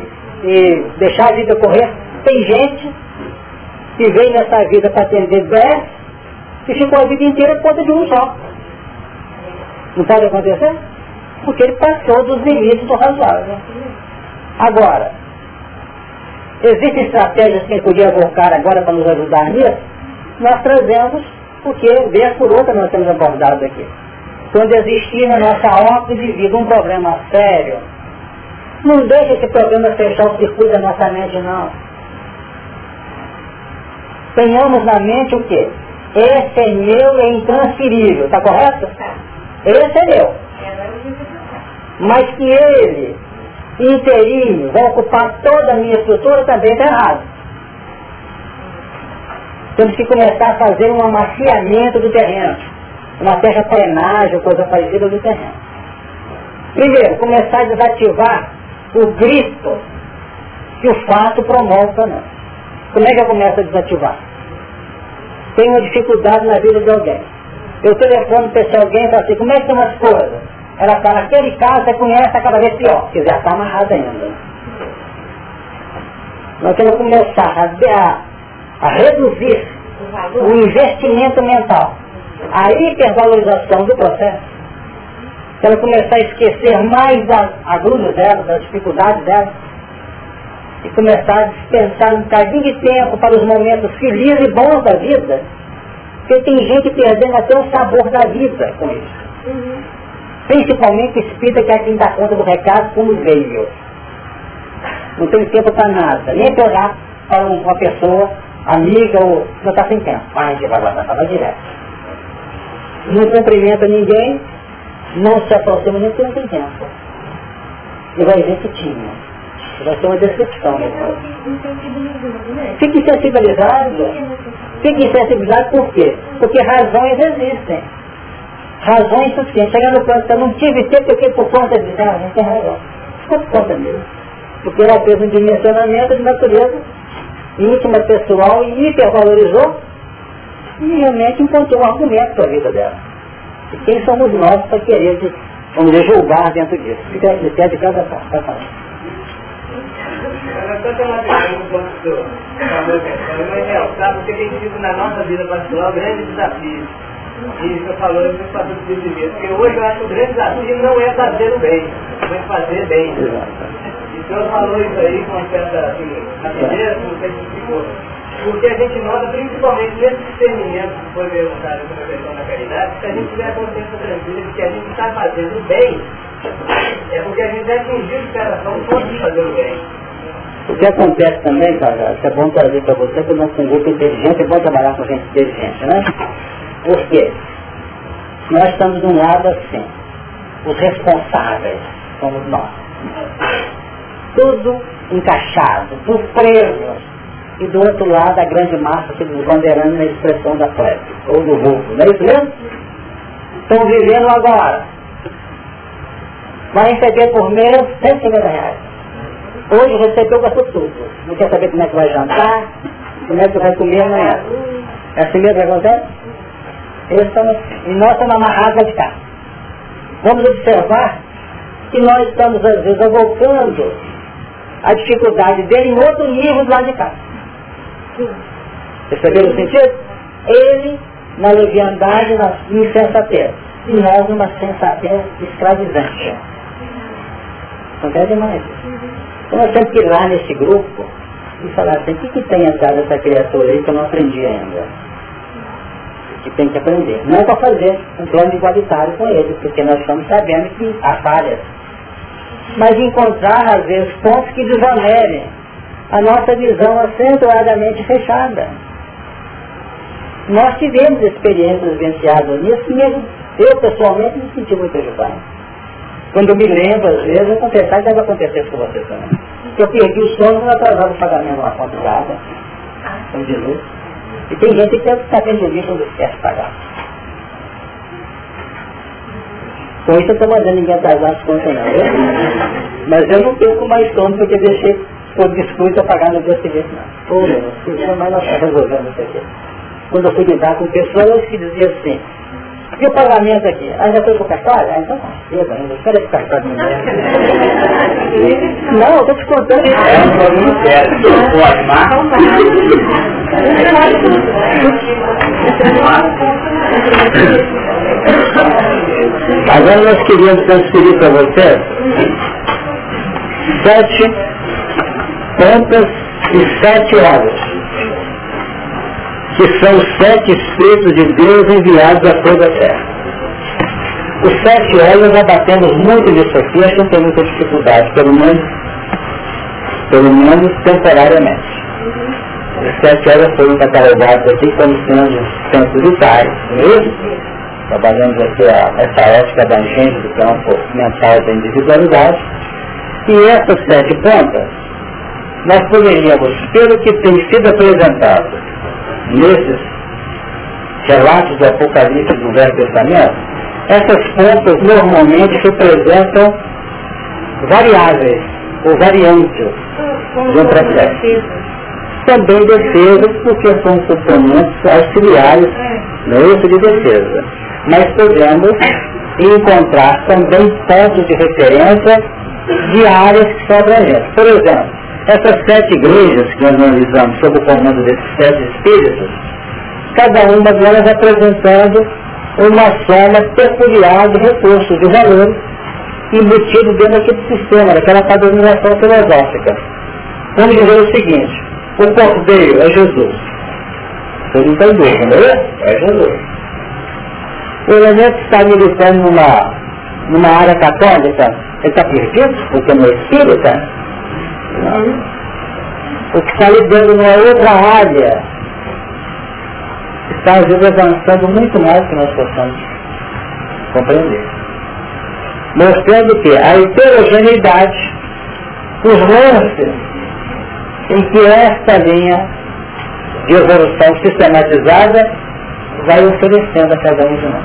e deixar a vida correr. Tem gente que veio nessa vida para atender dez e ficou a vida inteira por conta de um só. Não pode acontecer? Porque ele passou dos limites do razoável. Agora, existem estratégias que podia colocar agora para nos ajudar nisso? nós trazemos porque vez por outra nós temos abordado aqui. Quando existir na nossa ótica de vida um problema sério, não deixe esse problema fechar o circuito da nossa mente, não. Tenhamos na mente o quê? Esse é meu, é intransferível, está correto? Esse é meu. Mas que ele, inteirinho, vai ocupar toda a minha estrutura, também está errado. Temos que começar a fazer um amaciamento do terreno, uma terraplenagem, coisa parecida do terreno. Primeiro, começar a desativar o grito que o fato promove para nós. Como é que eu começo a desativar? Tem uma dificuldade na vida de alguém. Eu telefono para esse alguém e falo assim, como é que estão as coisas? Ela fala, aquele caso você conhece a cada vez pior, que já está amarrado ainda. Nós temos que começar a, a reduzir o investimento mental, a hipervalorização do processo, se ela começar a esquecer mais das agruras dela, das dificuldades dela, e começar a dispensar um bocadinho de tempo para os momentos felizes e bons da vida, porque tem gente perdendo até o sabor da vida com isso. Uhum. Principalmente espírita que é quem dá conta do recado como veio. Não tem tempo para nada, nem para olhar para uma pessoa amiga ou não está sem tempo. Vai, vai, vai, vai, vai direto. Não cumprimenta ninguém, não se aproxima nem porque não tem tempo. E vai ver que tinha. Vai ser uma decepção. Fique sensibilizado. Fique sensibilizado por quê? Porque razões existem. Razões suficientes. Chegar no ponto que eu não tive tempo porque por conta de não, não tem razão. Ficou por conta mesmo. Porque ela fez um dimensionamento de natureza íntima, pessoal e hipervalorizou e realmente encontrou um argumento para a vida dela. E quem somos nós para querer, vamos dizer, julgar dentro disso? Fica a critério de cada parte. Tá só tem uma pergunta do favor, mas realçar, porque tem sido na nossa vida particular o grande desafio. E você falou eu vou fazer o viver. Porque hoje eu acho que o grande desafio não é fazer o bem, mas fazer bem. E o senhor falou isso aí com uma certa assim, rapidez, não sei se ficou. Porque a gente nota, principalmente nesse discernimento que foi perguntado sobre a questão da caridade, se a gente tiver a consciência tranquila de que a gente está fazendo o bem, é porque a gente atingiu de cada forma de fazer o bem. O que acontece também, cara, isso é bom trazer para você que somos um grupo inteligente, é bom trabalhar com gente inteligente, né? Por quê? Nós estamos de um lado assim, os responsáveis somos nós. Tudo encaixado, tudo preso. E do outro lado a grande massa se desbandeirando na expressão da plebe, ou do vulgo, não é isso mesmo? Estão vivendo agora. Vai receber por mês 150 reais. Hoje recebeu, gastou tudo. Não quer saber como é que vai jantar, como é que vai comer amanhã. É assim mesmo que acontece? Estamos, e nós estamos amarrados de cá. Vamos observar que nós estamos, às vezes, avocando a dificuldade dele em outro nível do lado de cá. Perceberam o sentido? Ele na leviandade, na insensatez. E nós numa sensatez escravizante. Não quer demais. Então nós temos que ir lá nesse grupo e falar assim, o que, que tem atrás dessa criatura aí que eu não aprendi ainda? Que tem que aprender. Não é para fazer um plano igualitário com ele, porque nós estamos sabendo que há falhas. Mas encontrar, às vezes, pontos que desonerem a nossa visão acentuadamente fechada. Nós tivemos experiências vivenciadas nisso e eu pessoalmente me senti muito ajudado. Quando eu me lembro, às vezes, eu confessar que deve acontecer com você também. Que eu perdi o sono quando atrasava o pagamento de uma conta de água, de luz. E tem gente que está tendo de quando esquece pagar. Com isso eu estou mandando ninguém atrasar as contas não. Mas eu não perco mais sono porque deixei descuido a pagar no dia seguinte não. Pô, mas nós resolvendo isso aqui. Quando eu fui lidar com pessoas que diziam assim, e o pagamento aqui? Ah, já foi pro cartório? Ah, então cedo ainda. Espera esse cartório no Não, eu estou te contando. É um problema sério. Pode, Agora nós queríamos transferir para você sete pontas e sete horas que são os sete Espíritos de Deus enviados a toda a terra. Os sete olhos abatemos muito nisso aqui, que não tem muita dificuldade, pelo menos, pelo menos temporariamente. Os sete olhos foram catalogados aqui como sendo centros vitais, mesmo? Trabalhamos aqui a, essa ética da gente do campo mental da individualidade. E essas sete pontas, nós poderíamos, pelo que tem sido apresentado nesses relatos do Apocalipse do Velho Testamento, essas pontas normalmente representam variáveis ou variantes de um processo. Também defesas, porque são componentes auxiliares no uso de defesa. Mas podemos encontrar também pontos de referência de áreas que são abrangentes. Por exemplo, essas sete igrejas que nós analisamos sob o comando desses sete espíritos, cada uma delas apresentando uma soma peculiar de recursos, de valores, embutido dentro daquele sistema, daquela padronização filosófica. vamos dizer o seguinte, o cordeiro é Jesus. Você não tem dúvida, não é? É Jesus. O elemento está militando numa, numa área católica, ele está perdido, porque não é espírita. O que está lidando numa outra área está às vezes avançando muito mais do que nós possamos compreender. Mostrando que a heterogeneidade, os lances em que esta linha de evolução sistematizada vai oferecendo a cada um de nós.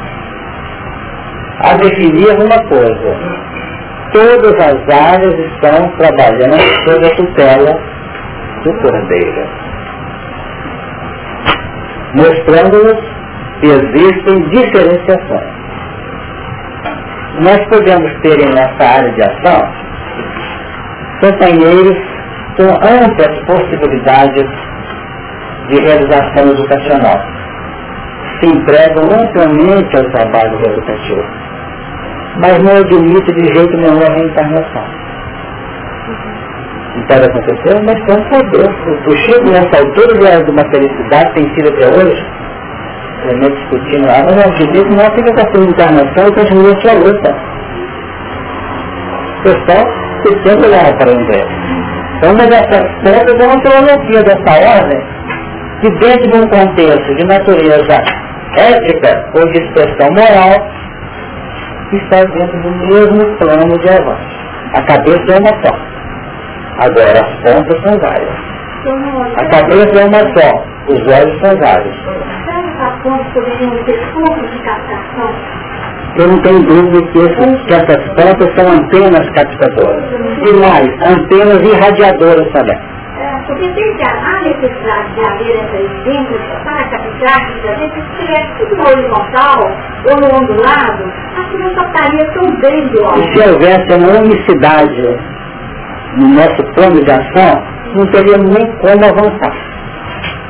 A definir uma coisa, todas as áreas estão trabalhando sob a tutela do Cordeiro, mostrando-nos que existem diferenciações. Nós podemos ter em nossa área de ação companheiros com amplas possibilidades de realização educacional. Se entregam amplamente ao trabalho educativo, mas não admite de jeito nenhum a reencarnação. Não pode acontecer, mas um poder. O Chico, nessa altura de uma felicidade, tem sido até hoje, realmente discutindo lá, mas não acredito, não fica com a sua encarnação e continua a sua luta. O pessoal se sempre lá para entender. Então, uma dessas pontas é uma teologia dessa ordem, que dentro de um contexto de natureza ética ou de expressão moral, está dentro do mesmo plano de avanço. A cabeça é uma só. Agora, as pontas são várias. A cabeça é uma só, os olhos são vários. Eu não tenho dúvida que, que essas pontas são antenas captadoras. E mais, antenas irradiadoras também. É, porque tem há necessidade de haver dentro captar, se a gente estivesse tudo no horizontal ou no ondulado, que estaria tão E se houvesse uma unicidade no nosso plano de ação, não teríamos nem como avançar.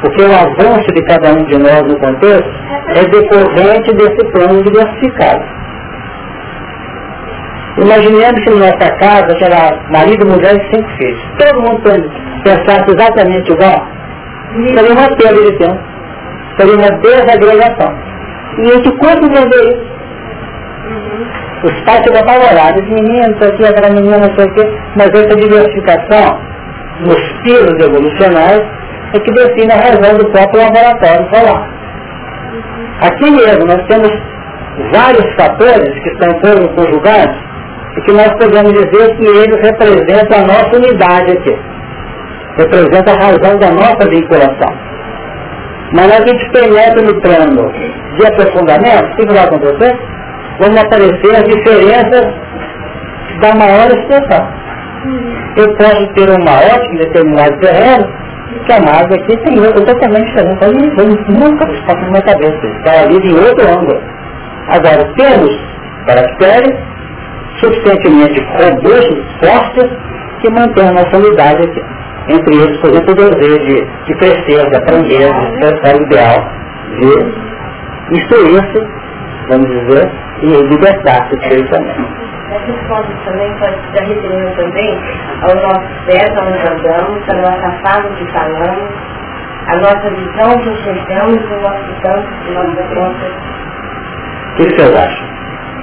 Porque o avanço de cada um de nós no contexto é decorrente desse plano diversificado. Imaginemos que na nossa casa, será marido, mulher e cinco filhos. Todo mundo pensasse exatamente igual, seria uma perda de tempo. Seria uma desagregação. E a gente quanto vender isso? Os pais ficam apavorados, menino, não sei o que, aquela menina, não sei o que, mas essa diversificação nos pilos evolucionais é que define a razão do próprio laboratório solar. Aqui mesmo nós temos vários fatores que estão todos conjugados e que nós podemos dizer que eles representam a nossa unidade aqui. Representa a razão da nossa vinculação. Mas a gente penetra no plano de aprofundamento, o que vai acontecer? vão aparecer as diferenças da maior expressão. Eu posso ter uma ótica em determinado terreno, que a nave aqui tem outra totalmente diferente. Eu nunca passa na minha cabeça, está ali de outro ângulo. Agora, temos caracteres suficientemente robustos, fortes, que mantêm a nossa unidade aqui. Entre eles, por exemplo, o desejo de, de crescer, de aprender, de expressar o ideal, de instruir-se, vamos dizer, e libertar-se espiritualmente. Essas coisas também pode estar referindo também ao nosso pés, onde andamos, a nossa fala que falamos, a nossa visão que enxergamos e o nosso canto de nossa conta. O que vocês acham?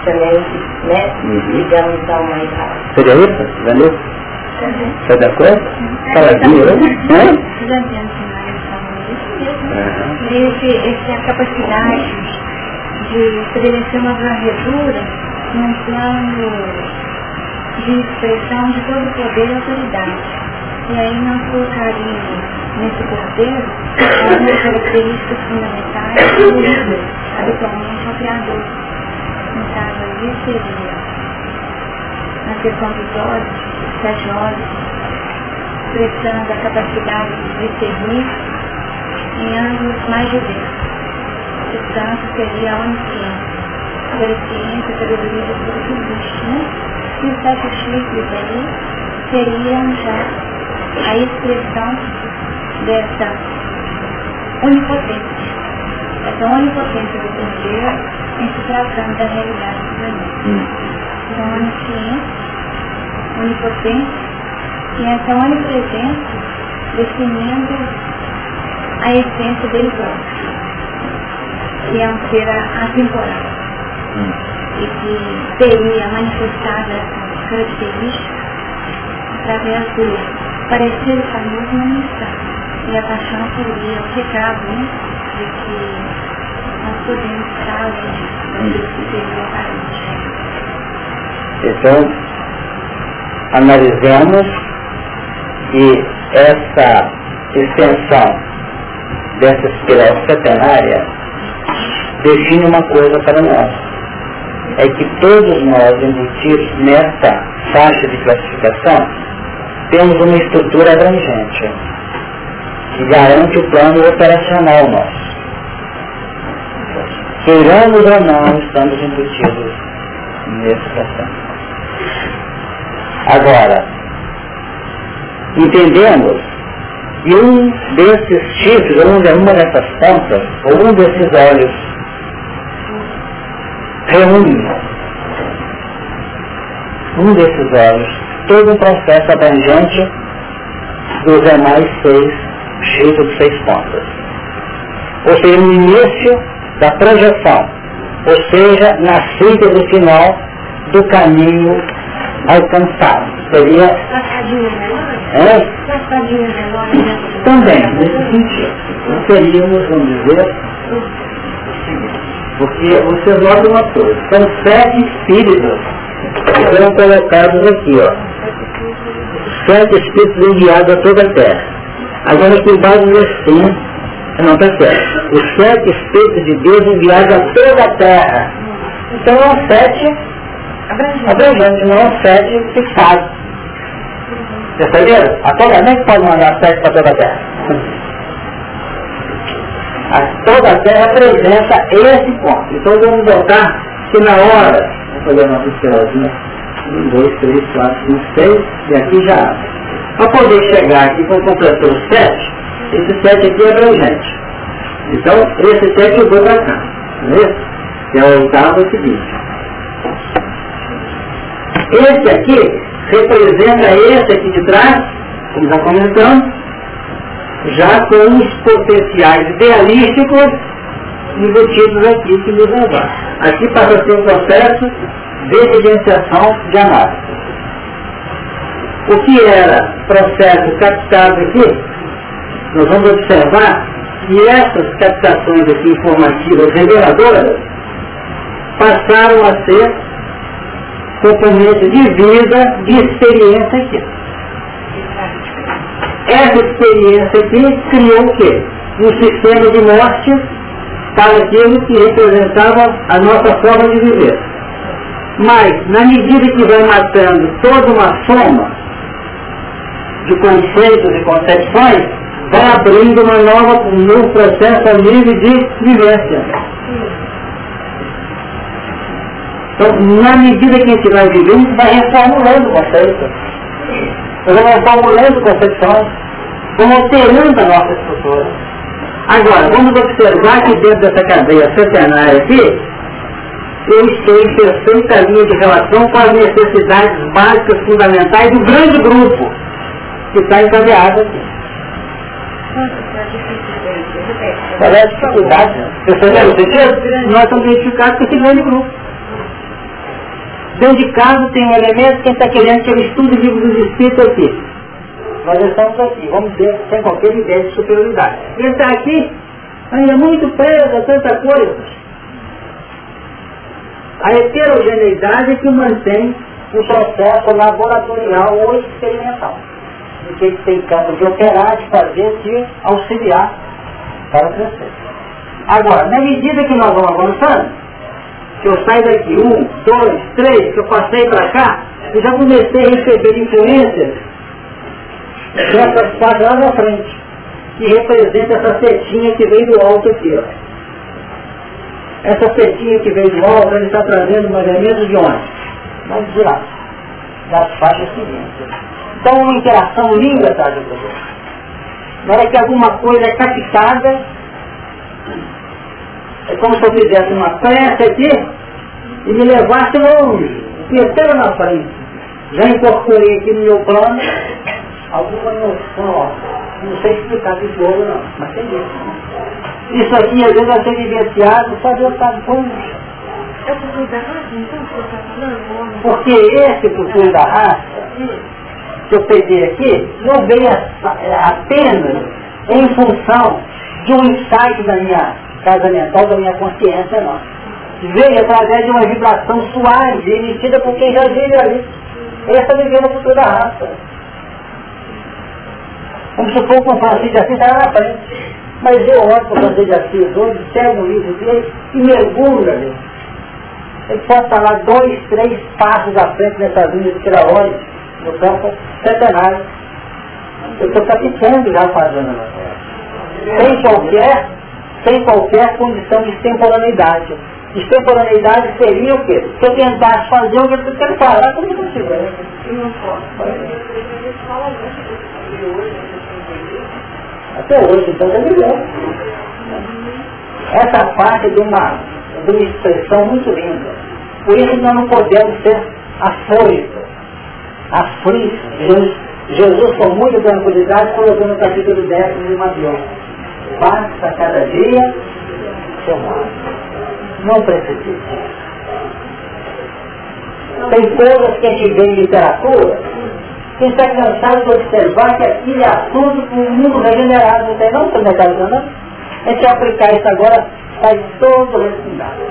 Também, né? Uhum. Ligamos ao mais alto. Seria isso, Vanessa? Uhum. Você é da coisa? Caladinho, né? Uhum. Esse, essa capacidade de estabelecer uma varredura num plano de expressão de todo o poder e autoridade. E aí nós colocaríamos nesse poder algumas características fundamentais do habitualmente ao Criador. No caso aí seria na questão dos olhos, sete olhos, expressando a capacidade de discernir em ângulos mais diversos portanto, seria a onisciência. A onisciência, sabedoria de tudo que existe, né? E os sete chifres aí seriam já a expressão dessa onipotência. Essa onipotência do poder em se tratando da realidade do planeta. Onisciência, onipotência E essa onipresença definindo a essência dele próprio, que é um ser atemporal. Hum. E que teria manifestado essa característica através do parecer famoso manifestar. E a paixão seria o recado né, de que nós podemos estar além do que seria aparente. Então, analisamos que essa extensão dessa espiral setenária define uma coisa para nós. É que todos nós embutidos nessa faixa de classificação temos uma estrutura abrangente que garante o plano operacional nosso. Queiramos ou não, estamos embutidos nesse processo. Agora, entendemos que um desses chifres, ou uma dessas pontas, ou um desses olhos, reúne um desses olhos, todo um processo abrangente dos demais seis cheio de seis pontas. Ou seja, no início da projeção, ou seja, na síntese final do caminho alcançado. Seria. É? Também, nesse sentido. Nós seríamos, vamos dizer, porque você nota uma coisa, são sete espíritos que foram colocados aqui, ó. Sete espíritos enviados a toda a terra. Agora aqui embaixo diz assim, não está certo. Os sete espíritos de Deus enviados a toda a terra. Então é um sete abrangente, não é um sete fixado. Perceberam? A toda nem pode mandar sete para toda a terra. A toda a terra apresenta esse ponto. Então vamos botar que na hora, vamos fazer a nossa estrelazinha, um, dois, três, quatro, cinco, seis, e aqui já abre. Para poder chegar aqui com o completor 7, esse 7 aqui é abrangente. Então, esse 7 eu vou para cá. Beleza? Que é o oitavo é seguinte. Esse aqui representa esse aqui de trás, como já comentamos, já com os potenciais idealísticos embutidos aqui que nos levar. Aqui passa a ser um processo de evidenciação de análise o que era processo captado aqui, nós vamos observar que essas captações aqui informativas reveladoras passaram a ser componentes de vida, de experiência aqui. Essa experiência aqui criou o quê? Um sistema de morte para aquilo que representava a nossa forma de viver. Mas, na medida que vai matando toda uma soma de conceitos e concepções, vai abrindo uma nova, um novo processo nível de vivência. Então, na medida que a gente vai vivendo, vai reformulando conceitos. Nós vamos reformulando concepções, vamos alterando a nossa estrutura. Agora, vamos observar que dentro dessa cadeia centenária aqui, eu estou em perfeita linha de relação com as necessidades básicas fundamentais do grande grupo que está encadeado aqui. Qual é dificuldade? Perceberam Nós estamos identificados com esse grande grupo. Dentro de casa tem um elemento que está querendo que eu estude o livro dos Espíritos aqui. Nós estamos aqui, vamos ver sem qualquer ideia de superioridade. Ele está aqui, ainda muito preso a tanta coisa. A heterogeneidade é que mantém o processo laboratorial ou experimental do que tem campo de operar, de fazer, de auxiliar para crescer. Agora, na medida que nós vamos avançando, que eu saio daqui, um, dois, três, que eu passei para cá, eu já comecei a receber influências dessas partes lá na frente, que representa essa setinha que veio do alto aqui, ó. Essa setinha que veio do alto, ele está trazendo mais ou menos de onde? Mais de lá, das faixas seguintes. Então uma interação linda do produto. Na hora que alguma coisa é captada, é como se eu fizesse uma pressa aqui e me levasse longe, inteiro na frente. Já incorporei aqui no meu plano alguma noção, não sei explicar de jogo não, mas tem isso. Isso aqui às vezes vai ser vivenciado só Deus sabe como. É o futuro da raça, então, que você está falando? Porque esse futuro da raça, que eu peguei aqui, não veio apenas em função de um insight da minha casa mental, da minha consciência, não. Veio através de uma vibração suave emitida por quem já vive ali. Ele está vivendo o futuro da raça. Vamos supor que um Francisco de Assis está na frente. Mas eu olho para o Francisco de Assis hoje, pego o livro dele e mergulho ali. Ele pode estar lá dois, três passos à frente nessas linhas de tiraóide, no campo centenário. Eu estou capitando já fazendo sem qualquer, sem qualquer condição de temporaneidade. Extemporaneidade seria o quê? Se eu tentasse fazer o que eu quero falar, como eu consigo? Não posso. Até hoje, então, é melhor. Essa parte de uma, de uma expressão muito linda. Por isso nós não podemos ser afoitos, aflitos. Jesus, Jesus com muita tranquilidade colocou no capítulo 10 de Mateus. Basta cada dia seu mal. Não precipite. Tem coisas que a gente vê em literatura quem está cansado de observar que aquilo é assunto para um mundo regenerado, não tem não, metalizando, não? A gente aplicar isso agora, sai todo respingado.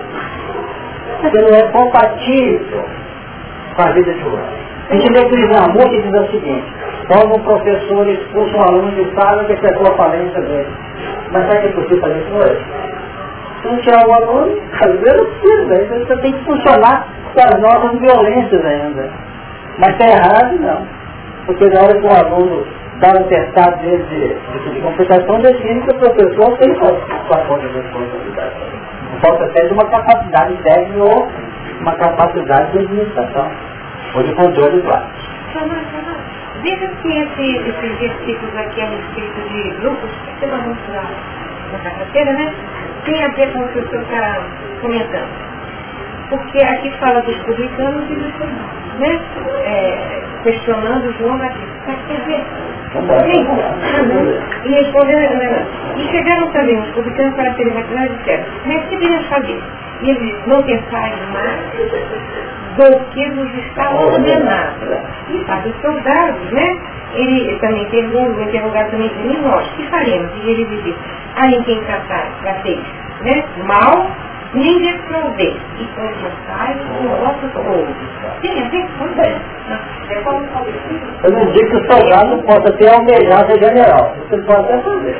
Porque não é compatível com a vida de hoje. A gente lê o amor que diz o seguinte, quando um professor expulsa um aluno de sala, decretou a falência dele. Mas será que é possível fazer isso hoje? Se não tirar o aluno, às vezes não precisa, aí você tem que funcionar com as nossas violências ainda. Mas está errado, não. Porque na hora que o aluno dá um testado de, de, de computação, define que o professor tem situação de responsabilidade. Falta até de uma capacidade técnica ou uma capacidade de administração, ou de controle do ato. Veja que esse, esses versículos aqui a respeito de grupos, que você vai mostrar na carteira, né? Tem a ver com o que o senhor está comentando porque aqui fala dos publicanos e dos né? É, questionando João Batista. Quer dizer, e respondendo, né? E chegaram também os publicanos para serem batizados e disseram, mas que devemos fazer? E eles não pensaram mais do que nos está ordenado. E para os soldados, né? Ele também pergunta, interrogado também, e nós, que faremos? E ele há em quem tratar, tratei, né? Mal nem desprover e confessai o vosso povo. Sim, é Eu não digo que o soldado possa ter almejado general. Você pode até fazer.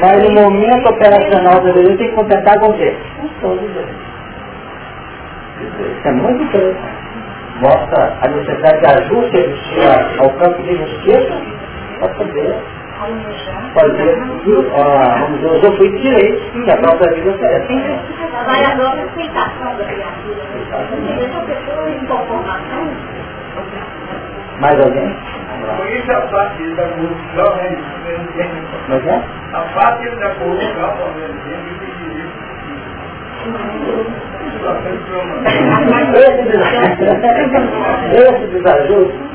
Mas no momento operacional do Brasil tem que completar com o quê? Isso é muito interessante. Mostra a necessidade de ajuste ao campo de justiça para poder fazer, ah, vamos dizer, usufruir de direitos que a própria vida oferece. Vai a nossa aceitação da criatura. Mais alguém? Por isso a parte da corrupção, né? Mas é? A parte da corrupção, Esse desajuste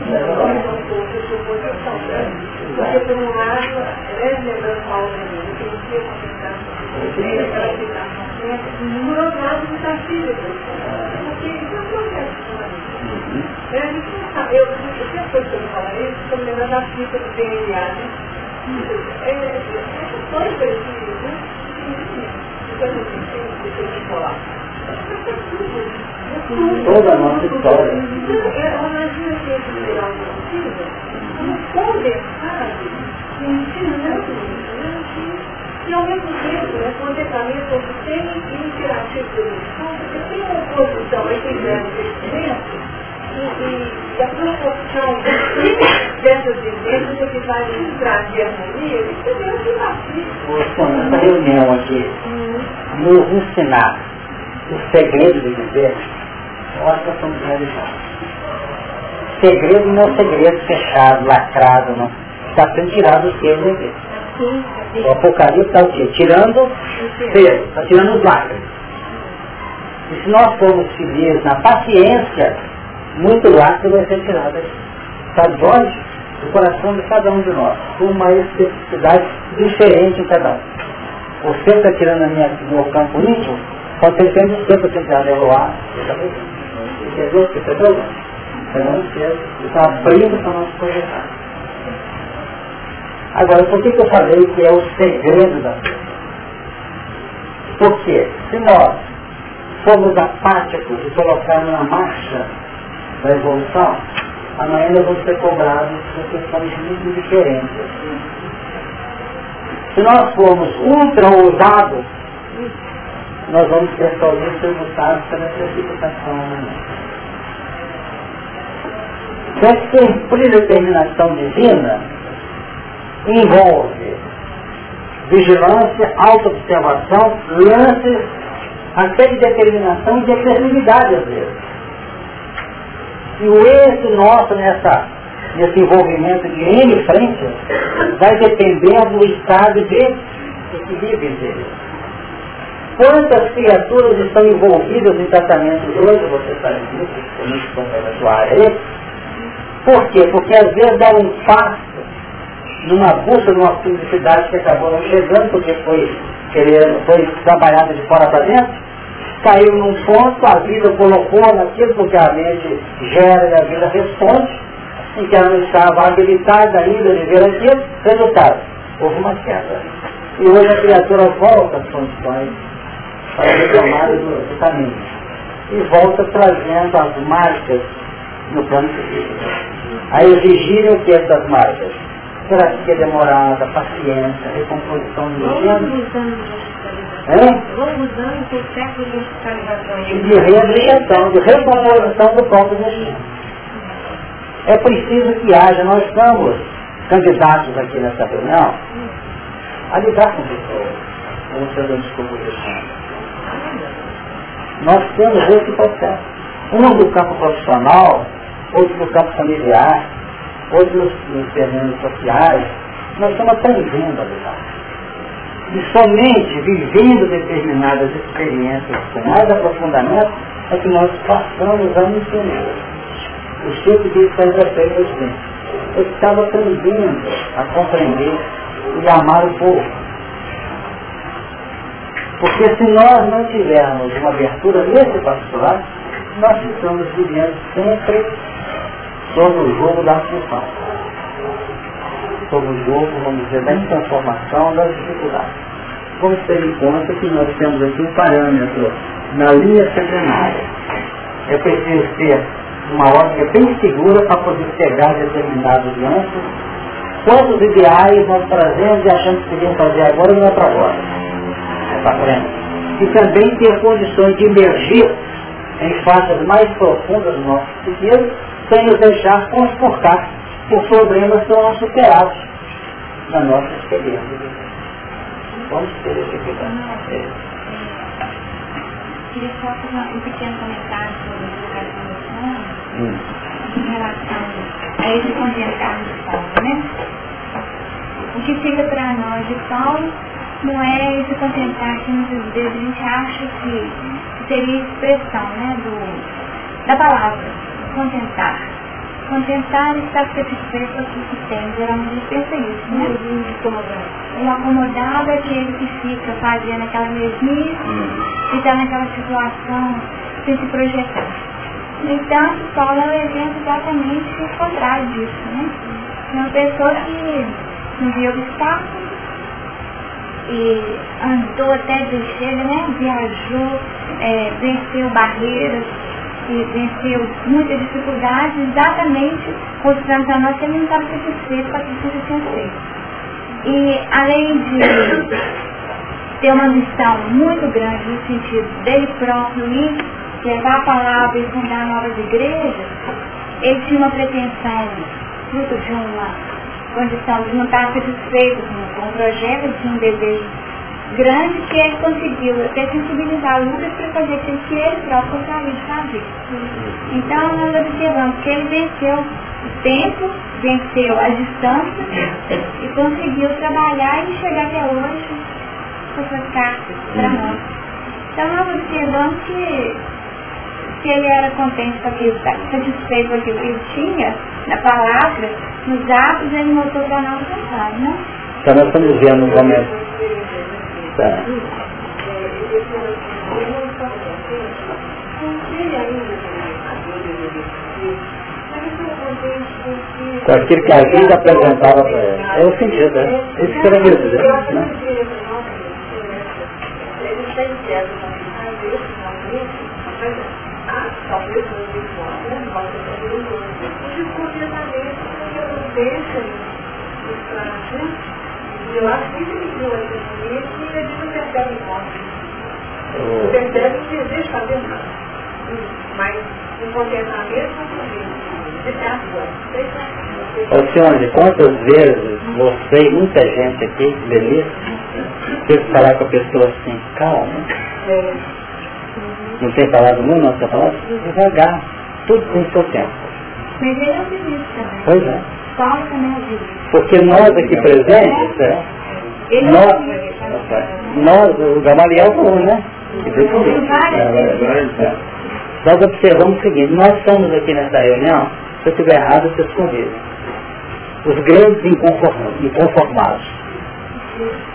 porque por um lado, né, lembrando Paulo Menino, que não tinha competência por outro lado, não está filho. Porque isso acontece com a gente não sabe, eu, sempre eu falar isso, estou me lembrando da fita do DNA, né? Essas coisas, né? Coisas assim, que tem que falar. Toda a nossa história. Eu imagino que esse geral possível como conversado, ensinando e ao mesmo tempo é um atentamento sem inspirativo de lição, porque tem uma oposição crescimento e, e a proporção dessas vivências é que vai trazer harmonia, isso é que participa. Essa reunião aqui nos ensinar o segredo de viver, eu acho que nós estamos realizados segredo não é segredo fechado, lacrado, não. Está sendo tirado os selos em vez. O Apocalipse está o quê? Tirando selos, está tirando os lacres. E se nós formos felizes na paciência, muito lacre vai ser tirado. Sabe de onde? o coração de cada um de nós, com uma especificidade diferente em cada um. Você está tirando a minha, meu campo íntimo, pode ser sempre o tempo que você levar. Entendeu? Entendeu? Está abrindo para nós projetar. Agora, por que, que eu falei que é o segredo da fé? Porque se nós formos apáticos e colocarmos na marcha da evolução, amanhã nós vamos ser cobrados por questões muito diferentes. Se nós formos ultra ousados, nós vamos ser talvez tributados pela precipitação Então, por determinação divina, envolve vigilância, autoobservação, lances até de determinação e de às vezes. E o êxito nosso nessa, nesse envolvimento de N frentes vai depender do estado de equilíbrio dele. Quantas criaturas estão envolvidas em tratamentos hoje, você sabe disso, principalmente na sua área, por quê? Porque às vezes dá um passo numa busca de uma felicidade que acabou não chegando, porque foi, querendo, foi trabalhada de fora para dentro, caiu num ponto, a vida colocou naquilo porque a mente gera e a vida responde, em que ela não estava habilitada ainda de ver aquilo, resultado, houve uma queda. E hoje a criatura volta às condições para retomar o caminho. E volta trazendo as marcas no plano físico. A exigirem o que essas marcas? terapia demorada, paciência, recomposição do gênero. Longos anos por séculos de hospitalização. De reabilitação, de recomposição do próprio destino. É preciso que haja, nós estamos candidatos aqui nessa reunião a lidar com pessoas, como o senhor desculpa Nós temos esse processo. Um do campo profissional, outro do campo familiar, hoje nos, nos terrenos sociais, nós estamos aprendendo a lidar. E somente vivendo determinadas experiências com mais aprofundamento é que nós passamos a entender o tipo de estratégia bem. Eu estava aprendendo a compreender e amar o povo. Porque se nós não tivermos uma abertura nesse pastoral, nós estamos vivendo sempre sobre o jogo da função, sobre o jogo, vamos dizer, da inconformação, das dificuldades. Vamos ter em conta que nós temos aqui um parâmetro na linha centenária. É preciso ter uma ótica bem segura para poder pegar determinados lances. Quantos ideais nós trazemos e achamos que podemos fazer agora não é para agora. É para frente. E também ter condições de emergir em faces mais profundas do nosso psiquismo sem nos deixar transportar por problemas que não superados na nossa experiência. Vamos ter esse cuidado. Queria só fazer um pequeno comentário sobre a educação hum. em relação a esse contentar de Paulo, né? O que fica para nós de Paulo não é esse contentar que muitas vezes a gente acha que seria expressão né, do, da palavra contentar. Contentar está satisfeito com o que tem. Geralmente pensa isso, né? Um acomodado é aquele que fica fazendo aquela mesmice e está naquela situação sem se projetar. No entanto, Paulo é um exemplo exatamente o contrário disso, né? É uma pessoa que não viu obstáculos e andou até descer, né? Viajou, é, venceu barreiras, que venceu muitas dificuldades, exatamente mostrando para nós que ele não estava satisfeito com aquilo que tinha feito. E além de ter uma missão muito grande no sentido dele próprio ir levar a palavra e fundar novas igrejas, ele tinha uma pretensão, fruto de uma condição de não estar satisfeito com, com o projeto, de um desejo grande que ele conseguiu até sensibilizar Lucas para fazer aquilo que ele próprio gostaria de fazer. Então nós observamos que ele venceu o tempo, venceu a distância e conseguiu trabalhar e chegar até hoje com suas cartas para nós. Então nós observamos que que ele era contente com aquilo, satisfeito com aquilo que ele tinha, na palavra, nos atos, ele mostrou para nós vontade, né? Então nós estamos vendo um momento. Tá. Com aquilo que a vida apresentava para ele. É o sentido, né? Isso que eu queria dizer. Né? Talvez não me mas os comportamentos que acontecem nos trajes, e eu acho que ele viu essa experiência e eles não percebem nós. Percebem que desejo fazer nada. Mas o contentamento não Alcione, quantas vezes você e muita gente aqui, beleza, que falar com a pessoa assim, calma. É não tem falado muito, não tem falado devagar, tudo tem seu tempo. Mas ele é otimista também. Pois é. Falta, né, Porque nós aqui presentes, é, ele nós, é nós, o Gamaliel falou, né? Nós observamos o seguinte, nós estamos aqui nessa reunião, se eu estiver errado, vocês convidam. Os grandes inconformados.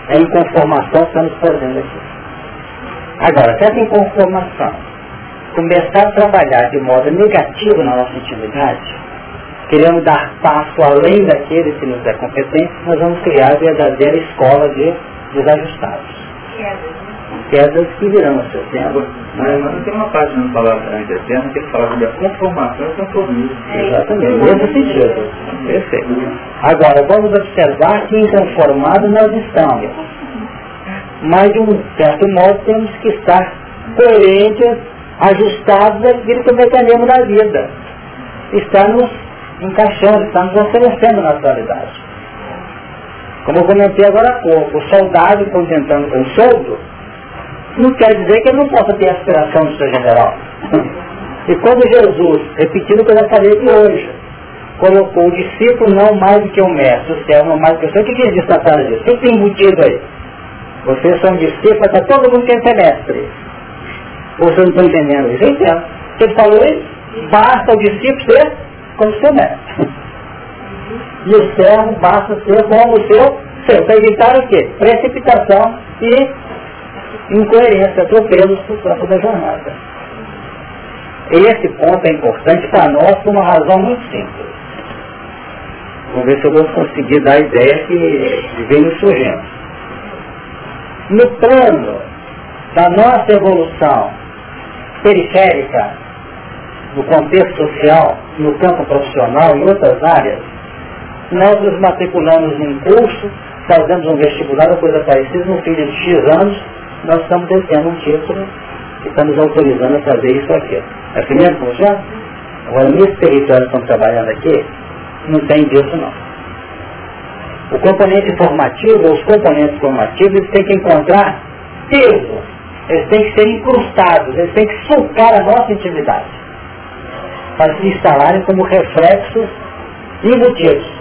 É a inconformação que estamos fazendo aqui. Agora, se essa inconformação começar a trabalhar de modo negativo na nossa intimidade, querendo dar passo além daquele que nos é competente, nós vamos criar a verdadeira escola de desajustados. Quedas que virão no seu tempo. Mas, mas tem uma parte na palavra eterna que fala sobre a conformação e conformismo. Exatamente, nesse sentido. Perfeito. Agora, vamos observar que inconformados nós estamos mas de um certo modo temos que estar coerentes, ajustados àquilo que o mecanismo da vida. Está nos encaixando, está nos oferecendo na atualidade. Como eu comentei agora há pouco, o soldado contentando com o soldo, não quer dizer que ele não possa ter aspiração de ser general. E quando Jesus, repetindo o que eu já falei aqui hoje, colocou o discípulo não mais do que o mestre, o servo não mais do que o senhor, o que, que ele disse na sala disso? O que tem embutido aí? Vocês são discípulos, está todo mundo quer ser mestre. Vocês não estão entendendo isso? Entendo. Ele falou isso, basta o discípulo ser como seu mestre. E o servo basta ser como o seu seu, para evitar o quê? Precipitação e incoerência, atropelos o campo da jornada. Esse ponto é importante para nós por uma razão muito simples. Vamos ver se eu vou conseguir dar a ideia que vem nos surgindo no plano da nossa evolução periférica, no contexto social, no campo profissional e outras áreas, nós nos matriculamos num curso, fazemos um vestibular ou coisa parecida, no fim de X anos, nós estamos detendo um título que está nos autorizando a fazer isso aqui. É a primeira função? Agora, nesse território que estamos trabalhando aqui, não tem disso não. O componente formativo, os componentes formativos, têm que encontrar peso, eles têm que ser incrustados, eles têm que sulcar a nossa intimidade, para se instalarem como reflexos embutidos.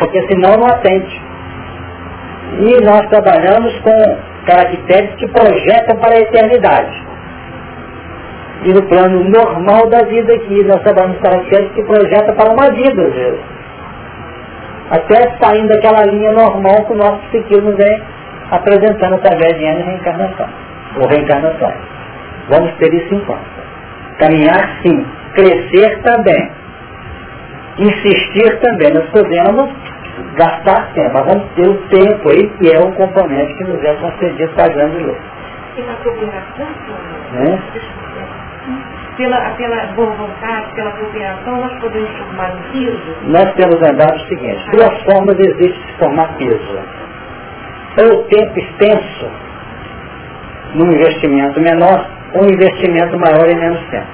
Porque senão não atende. E nós trabalhamos com caracteres que projetam para a eternidade. E no plano normal da vida aqui, nós trabalhamos com caracteres que projetam para uma vida, às vezes até saindo daquela linha normal que o nosso psiquismo vem apresentando através de N reencarnação, ou reencarnações. Vamos ter isso em conta. Caminhar sim, crescer também, insistir também. Nós podemos gastar tempo, mas vamos ter o tempo aí, que é o componente que nos é concedido para a grande luz. E na cooperação, né? Pela, pela boa vontade, pela cooperação, nós podemos formar um piso? Nós temos lembrado o seguinte, duas formas existem de formar piso. Ou tempo extenso, num investimento menor, ou um investimento maior em menos tempo.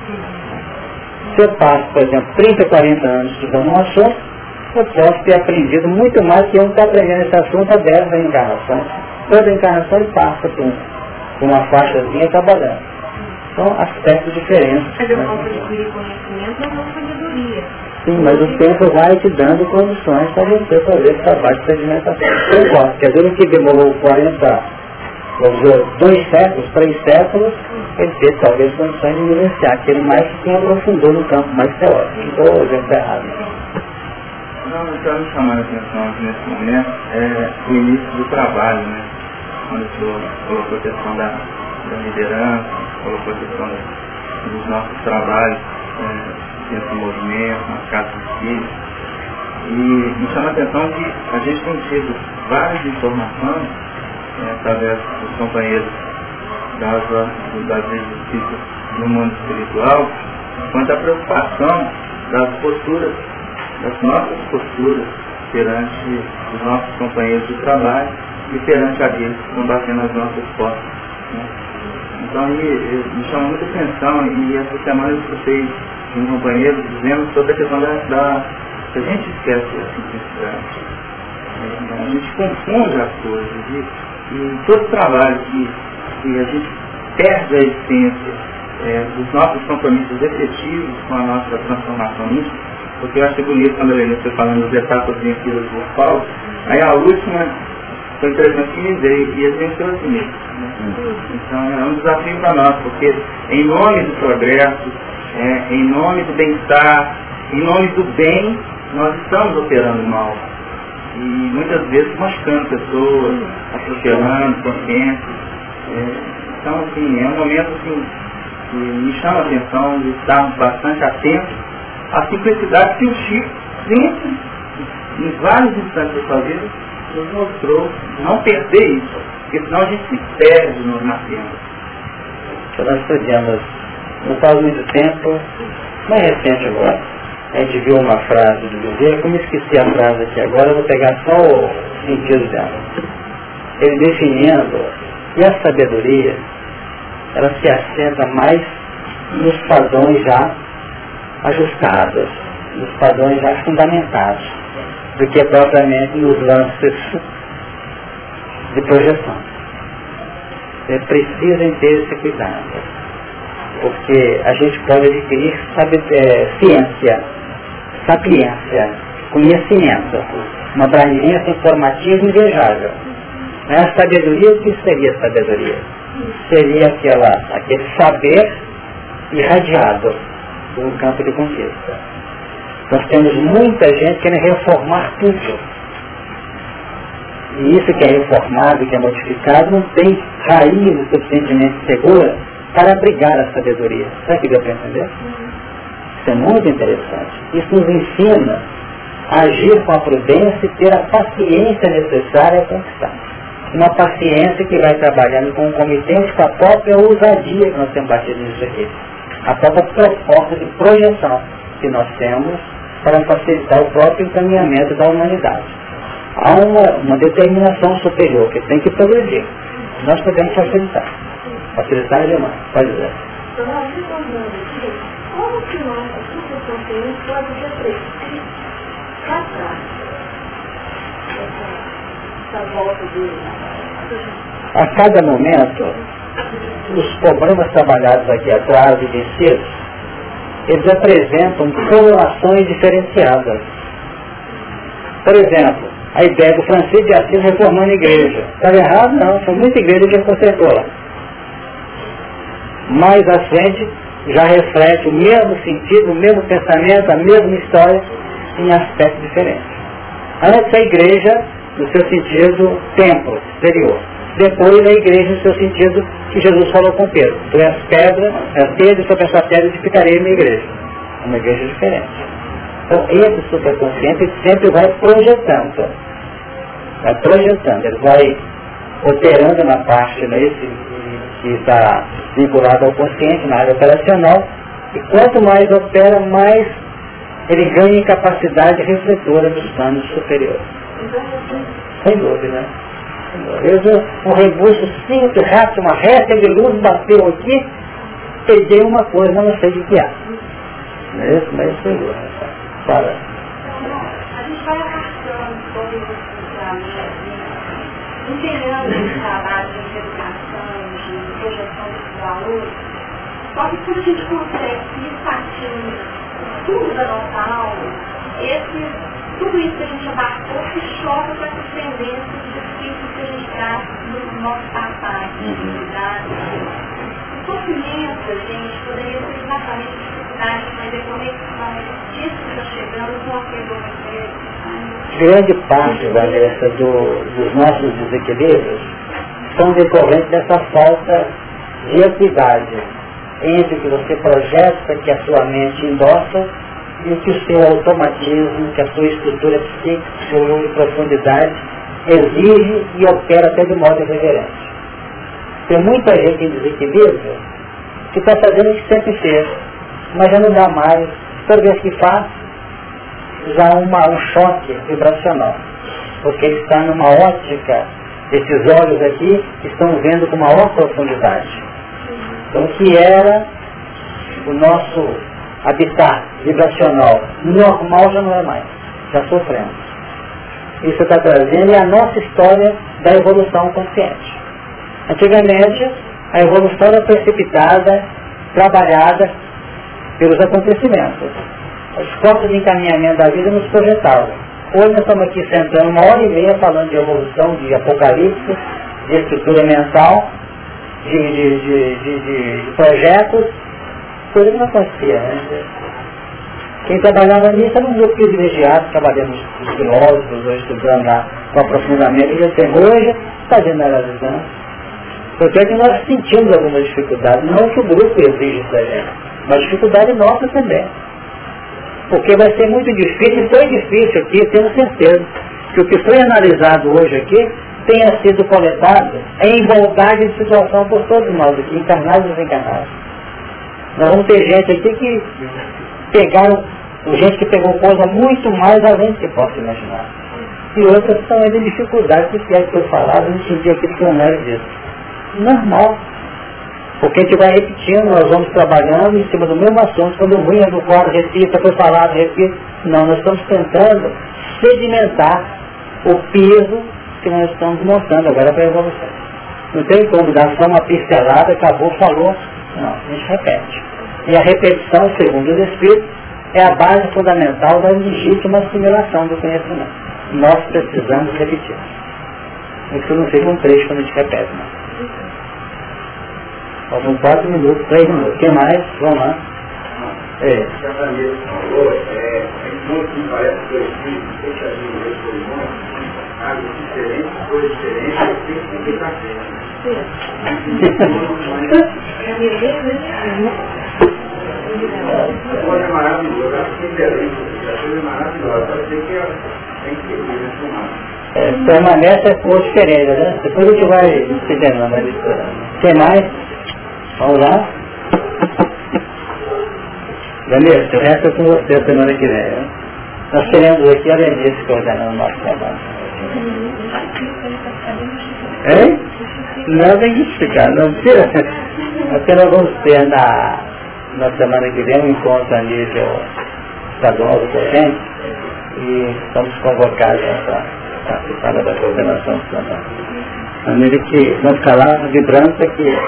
Se eu passo, por exemplo, 30, 40 anos estudando um assunto, eu posso ter aprendido muito mais que eu estou aprendendo esse assunto há 10 encarnações. Toda encarnação passa por uma faixazinha trabalhando. São aspectos diferentes. Mas eu posso adquirir conhecimento, mas não sabedoria. Sim, mas o tempo vai te dando condições para você fazer esse trabalho de sedimentação. Concordo. Quer dizer, o que demorou 40, vamos dizer, dois séculos, três séculos, ele ter talvez condições de vivenciar aquele mais que quem aprofundou no campo mais teórico. Ou eu já errado. Não, o que está me chamando a atenção nesse momento é o início do trabalho, né? Quando o senhor colocou a questão da, da liderança, colocou a questão dos nossos trabalhos é, dentro do movimento, nas casas de filhos. E me chama a atenção que a gente tem tido várias informações é, através dos companheiros das, das justiças no mundo espiritual quanto à preocupação das posturas, das nossas posturas perante os nossos companheiros de trabalho e perante aqueles que estão batendo as nossas portas. Né? Então aí, me chama muita atenção e essa semana eu escutei um companheiro dizendo sobre a questão da, da a gente esquece a simplicidade. É, a gente confunde as coisas e, e todo trabalho que, que a gente perde a essência é, dos nossos compromissos efetivos com a nossa transformação mística, porque eu achei bonito quando eu li você falando das etapas vencidas por Paulo, aí a última foi interessante que me veio e ele venceu assim mesmo. Né? Então é um desafio para nós, porque em nome do progresso, é, em nome do bem-estar, em nome do bem, nós estamos operando mal. E muitas vezes machucando pessoas, atropelando consciências. É, então, assim, é um momento assim, que me chama a atenção de estarmos bastante atentos à simplicidade que o Chico sempre, em vários instantes da sua vida, nos mostrou não perder isso, porque senão a gente se perde nos nascemos. Nós estudamos, não faz muito tempo, mais recente agora, a gente viu uma frase do Bezerra, como esqueci a frase aqui agora, vou pegar só o sentido dela. Ele definindo, e a sabedoria ela se assenta mais nos padrões já ajustados, nos padrões já fundamentados, do que propriamente nos lances de projeção. É preciso ter esse cuidado, porque a gente pode adquirir sabe, é, ciência, sapiência, conhecimento, uma abrangência informativa invejável. A sabedoria, o que seria sabedoria? seria aquela, aquele saber irradiado do campo de conquista. Nós temos muita gente querendo reformar tudo. E isso que é reformado, que é modificado, não tem raiz suficientemente segura para abrigar a sabedoria. Sabe o que deu para entender? Isso é muito interessante. Isso nos ensina a agir com a prudência e ter a paciência necessária a conquistar uma paciência que vai trabalhando concomitente com a própria ousadia que nós temos batido nisso aqui. A própria proposta de projeção que nós temos para facilitar o próprio encaminhamento da humanidade. Há uma, uma determinação superior que tem que progredir. Nós podemos facilitar. Facilitar é demais. Pode dizer. Como que nós, pode ser a cada momento, os problemas trabalhados aqui atrás e vencidos, eles apresentam correlações diferenciadas. Por exemplo, a ideia do Francisco de Assis reformando a igreja. Estava errado? Não, foi muita igreja que consertou lá. Mais à frente, já reflete o mesmo sentido, o mesmo pensamento, a mesma história, em aspectos diferentes. Antes a igreja no seu sentido templo, exterior. Depois a igreja no seu sentido que Jesus falou com Pedro. Tu és pedra, és Pedro, sobre essa pedra edificarei minha igreja. Uma igreja diferente. Então esse superconsciente sempre vai projetando. Vai projetando, ele vai operando na parte né, esse, que está vinculada ao consciente, na área operacional, e quanto mais opera, mais ele ganha capacidade refletora dos planos superiores. Sem dúvida. Eu vejo um rebuço simples, rápido, uma reta de luz bateu aqui, peguei uma coisa, não sei o que é. Não é isso? Mas sem dúvida. Fala. A gente vai afastando todos os integrando esse trabalho de educação, de projeção dos valores, só que quando a gente consegue ir partindo tudo da nossa alma, esse tudo isso que a gente abarcou se choca com essas tendências difíceis do nosso passado, uhum. sofrimento, gente, poderia ser exatamente dificuldade, mas é conexão. Isso que está chegando com aquele Grande parte, Vanessa, do, dos nossos desequilíbrios são decorrentes dessa falta de equidade entre o que você projeta, que a sua mente endossa, e o que o seu automatismo, que a sua estrutura psíquica, seu eu de profundidade, exige e opera até de modo irreverente. Tem muita gente em desequilíbrio que está fazendo o que sempre fez, mas já não dá mais. Toda vez que faz, já uma, um choque vibracional. Porque ele está numa ótica, esses olhos aqui estão vendo com maior profundidade. Então o que era o nosso habitat vibracional normal já não é mais. Já sofremos. Isso está trazendo é a nossa história da evolução consciente. Antigamente, a evolução era precipitada, trabalhada pelos acontecimentos. Os corpos de encaminhamento da vida nos projetavam. Hoje nós estamos aqui sentando uma hora e meia falando de evolução, de apocalipse, de estrutura mental, de, de, de, de projetos, coisa que não acontecia né? Quem trabalhava nisso era um grupo privilegiado, trabalhando os filósofos, hoje estudando lá com aprofundamento, e tem hoje está generalizando. Porque é que nós sentimos alguma dificuldade, não que o grupo exige da gente, mas dificuldade nossa também. Porque vai ser muito difícil, foi difícil aqui, tenho certeza, que o que foi analisado hoje aqui tenha sido coletado em igualdade de situação por todos nós aqui, encarnados e desencarnados. Nós vamos ter gente aqui que pegaram, gente que pegou coisa muito mais além do que possa imaginar. E outras estão ainda em dificuldade, que é que foi falado, a gente sentia que não era disso normal. Porque a gente vai repetindo, nós vamos trabalhando em cima do mesmo assunto, quando ruim é do quadro, repita, foi falado, repita. Não, nós estamos tentando sedimentar o piso que nós estamos montando agora para a evolução. Não tem como dar só uma pincelada, acabou, falou. Não, a gente repete. E a repetição, segundo os Espíritos, é a base fundamental da legítima assimilação do conhecimento. Nós precisamos repetir. Isso não fica um trecho quando a gente repete, não. Faltam quatro minutos, três minutos. O que mais? Vamos lá. É. é diferente, coisa é é é maravilhosa, pode ser que tem que ter é, permanece com né? Depois a gente vai entendendo. Tem mais? Vamos lá? Daniel, o resto é com você semana que vem. Né? Nós queremos aqui a Lenice coordenando o nosso trabalho. Hein? Não tem que explicar, não precisa. Apenas vamos ter na, na semana que vem um encontro a nível estadual do Corrente e estamos convocados para participar da coordenação estadual. De maneira que vamos ficar lá vibrando que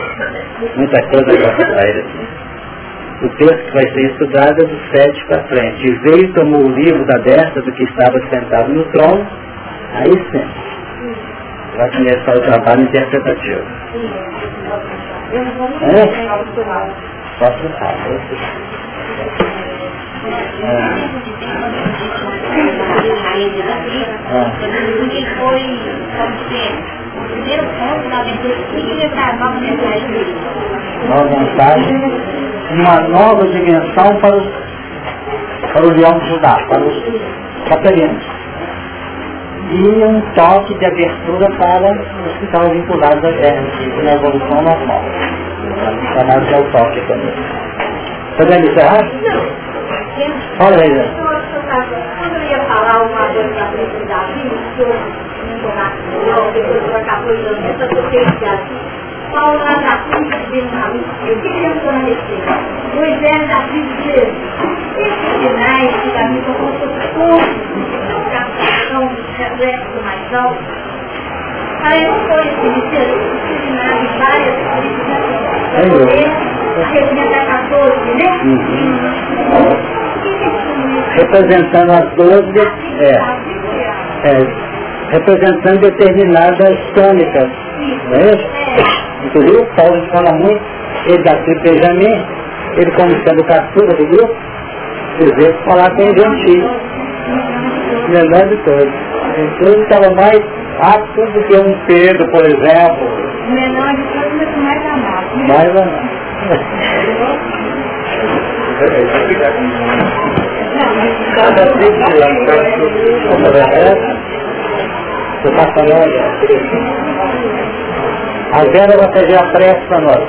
muita coisa vai sair aqui. O texto que vai ser estudado é do 7 para frente. E veio, tomou o livro da destra do que estava sentado no trono, aí sim. Vai começar o trabalho interpretativo. É? Posso falar. É primeiro ponto na aventura para a nova mensagem Nova mensagem, uma nova dimensão para, os, para o leão Judá, para os capelinos. E um toque de abertura para os que estavam vinculados à terra, na evolução normal. Chamado de toque também. Podemos encerrar? Fala aí, Zé. Quando eu ia falar uma coisa da felicidade, não, depois vai estar coisando essa potencial. Paulo lá na cruz de Jesus, o que ele esclareceu? Moisés na cruz de Jesus. Esses sinais que da vida como todos, captação reflexo mais alto, aí não foi esse sinais de várias coisas, a representar 14, né? Uhum. Representando as 12, é, é, representando determinadas tônicas. Não é isso? Inclusive o Paulo fala muito ele dá Benjamin, ele como sendo caçula do grupo, dizer falar com o gentil. Melhor de todos. Então estava mais apto do que um Pedro, por exemplo. Menor de todos, Mais amado. Você está falando? A Vera vai fazer a prece para nós.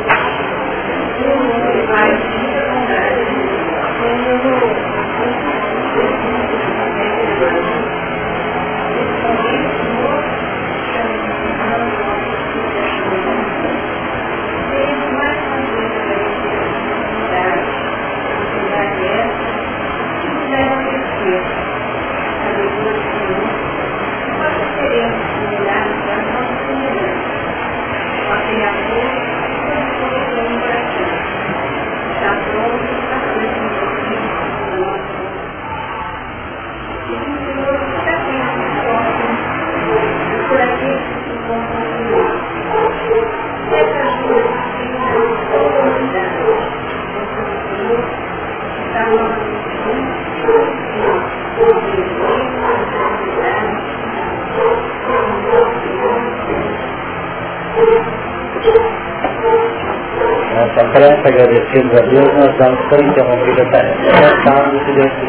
Prece, agradecemos a Deus, nós damos por interrompida a tarefa.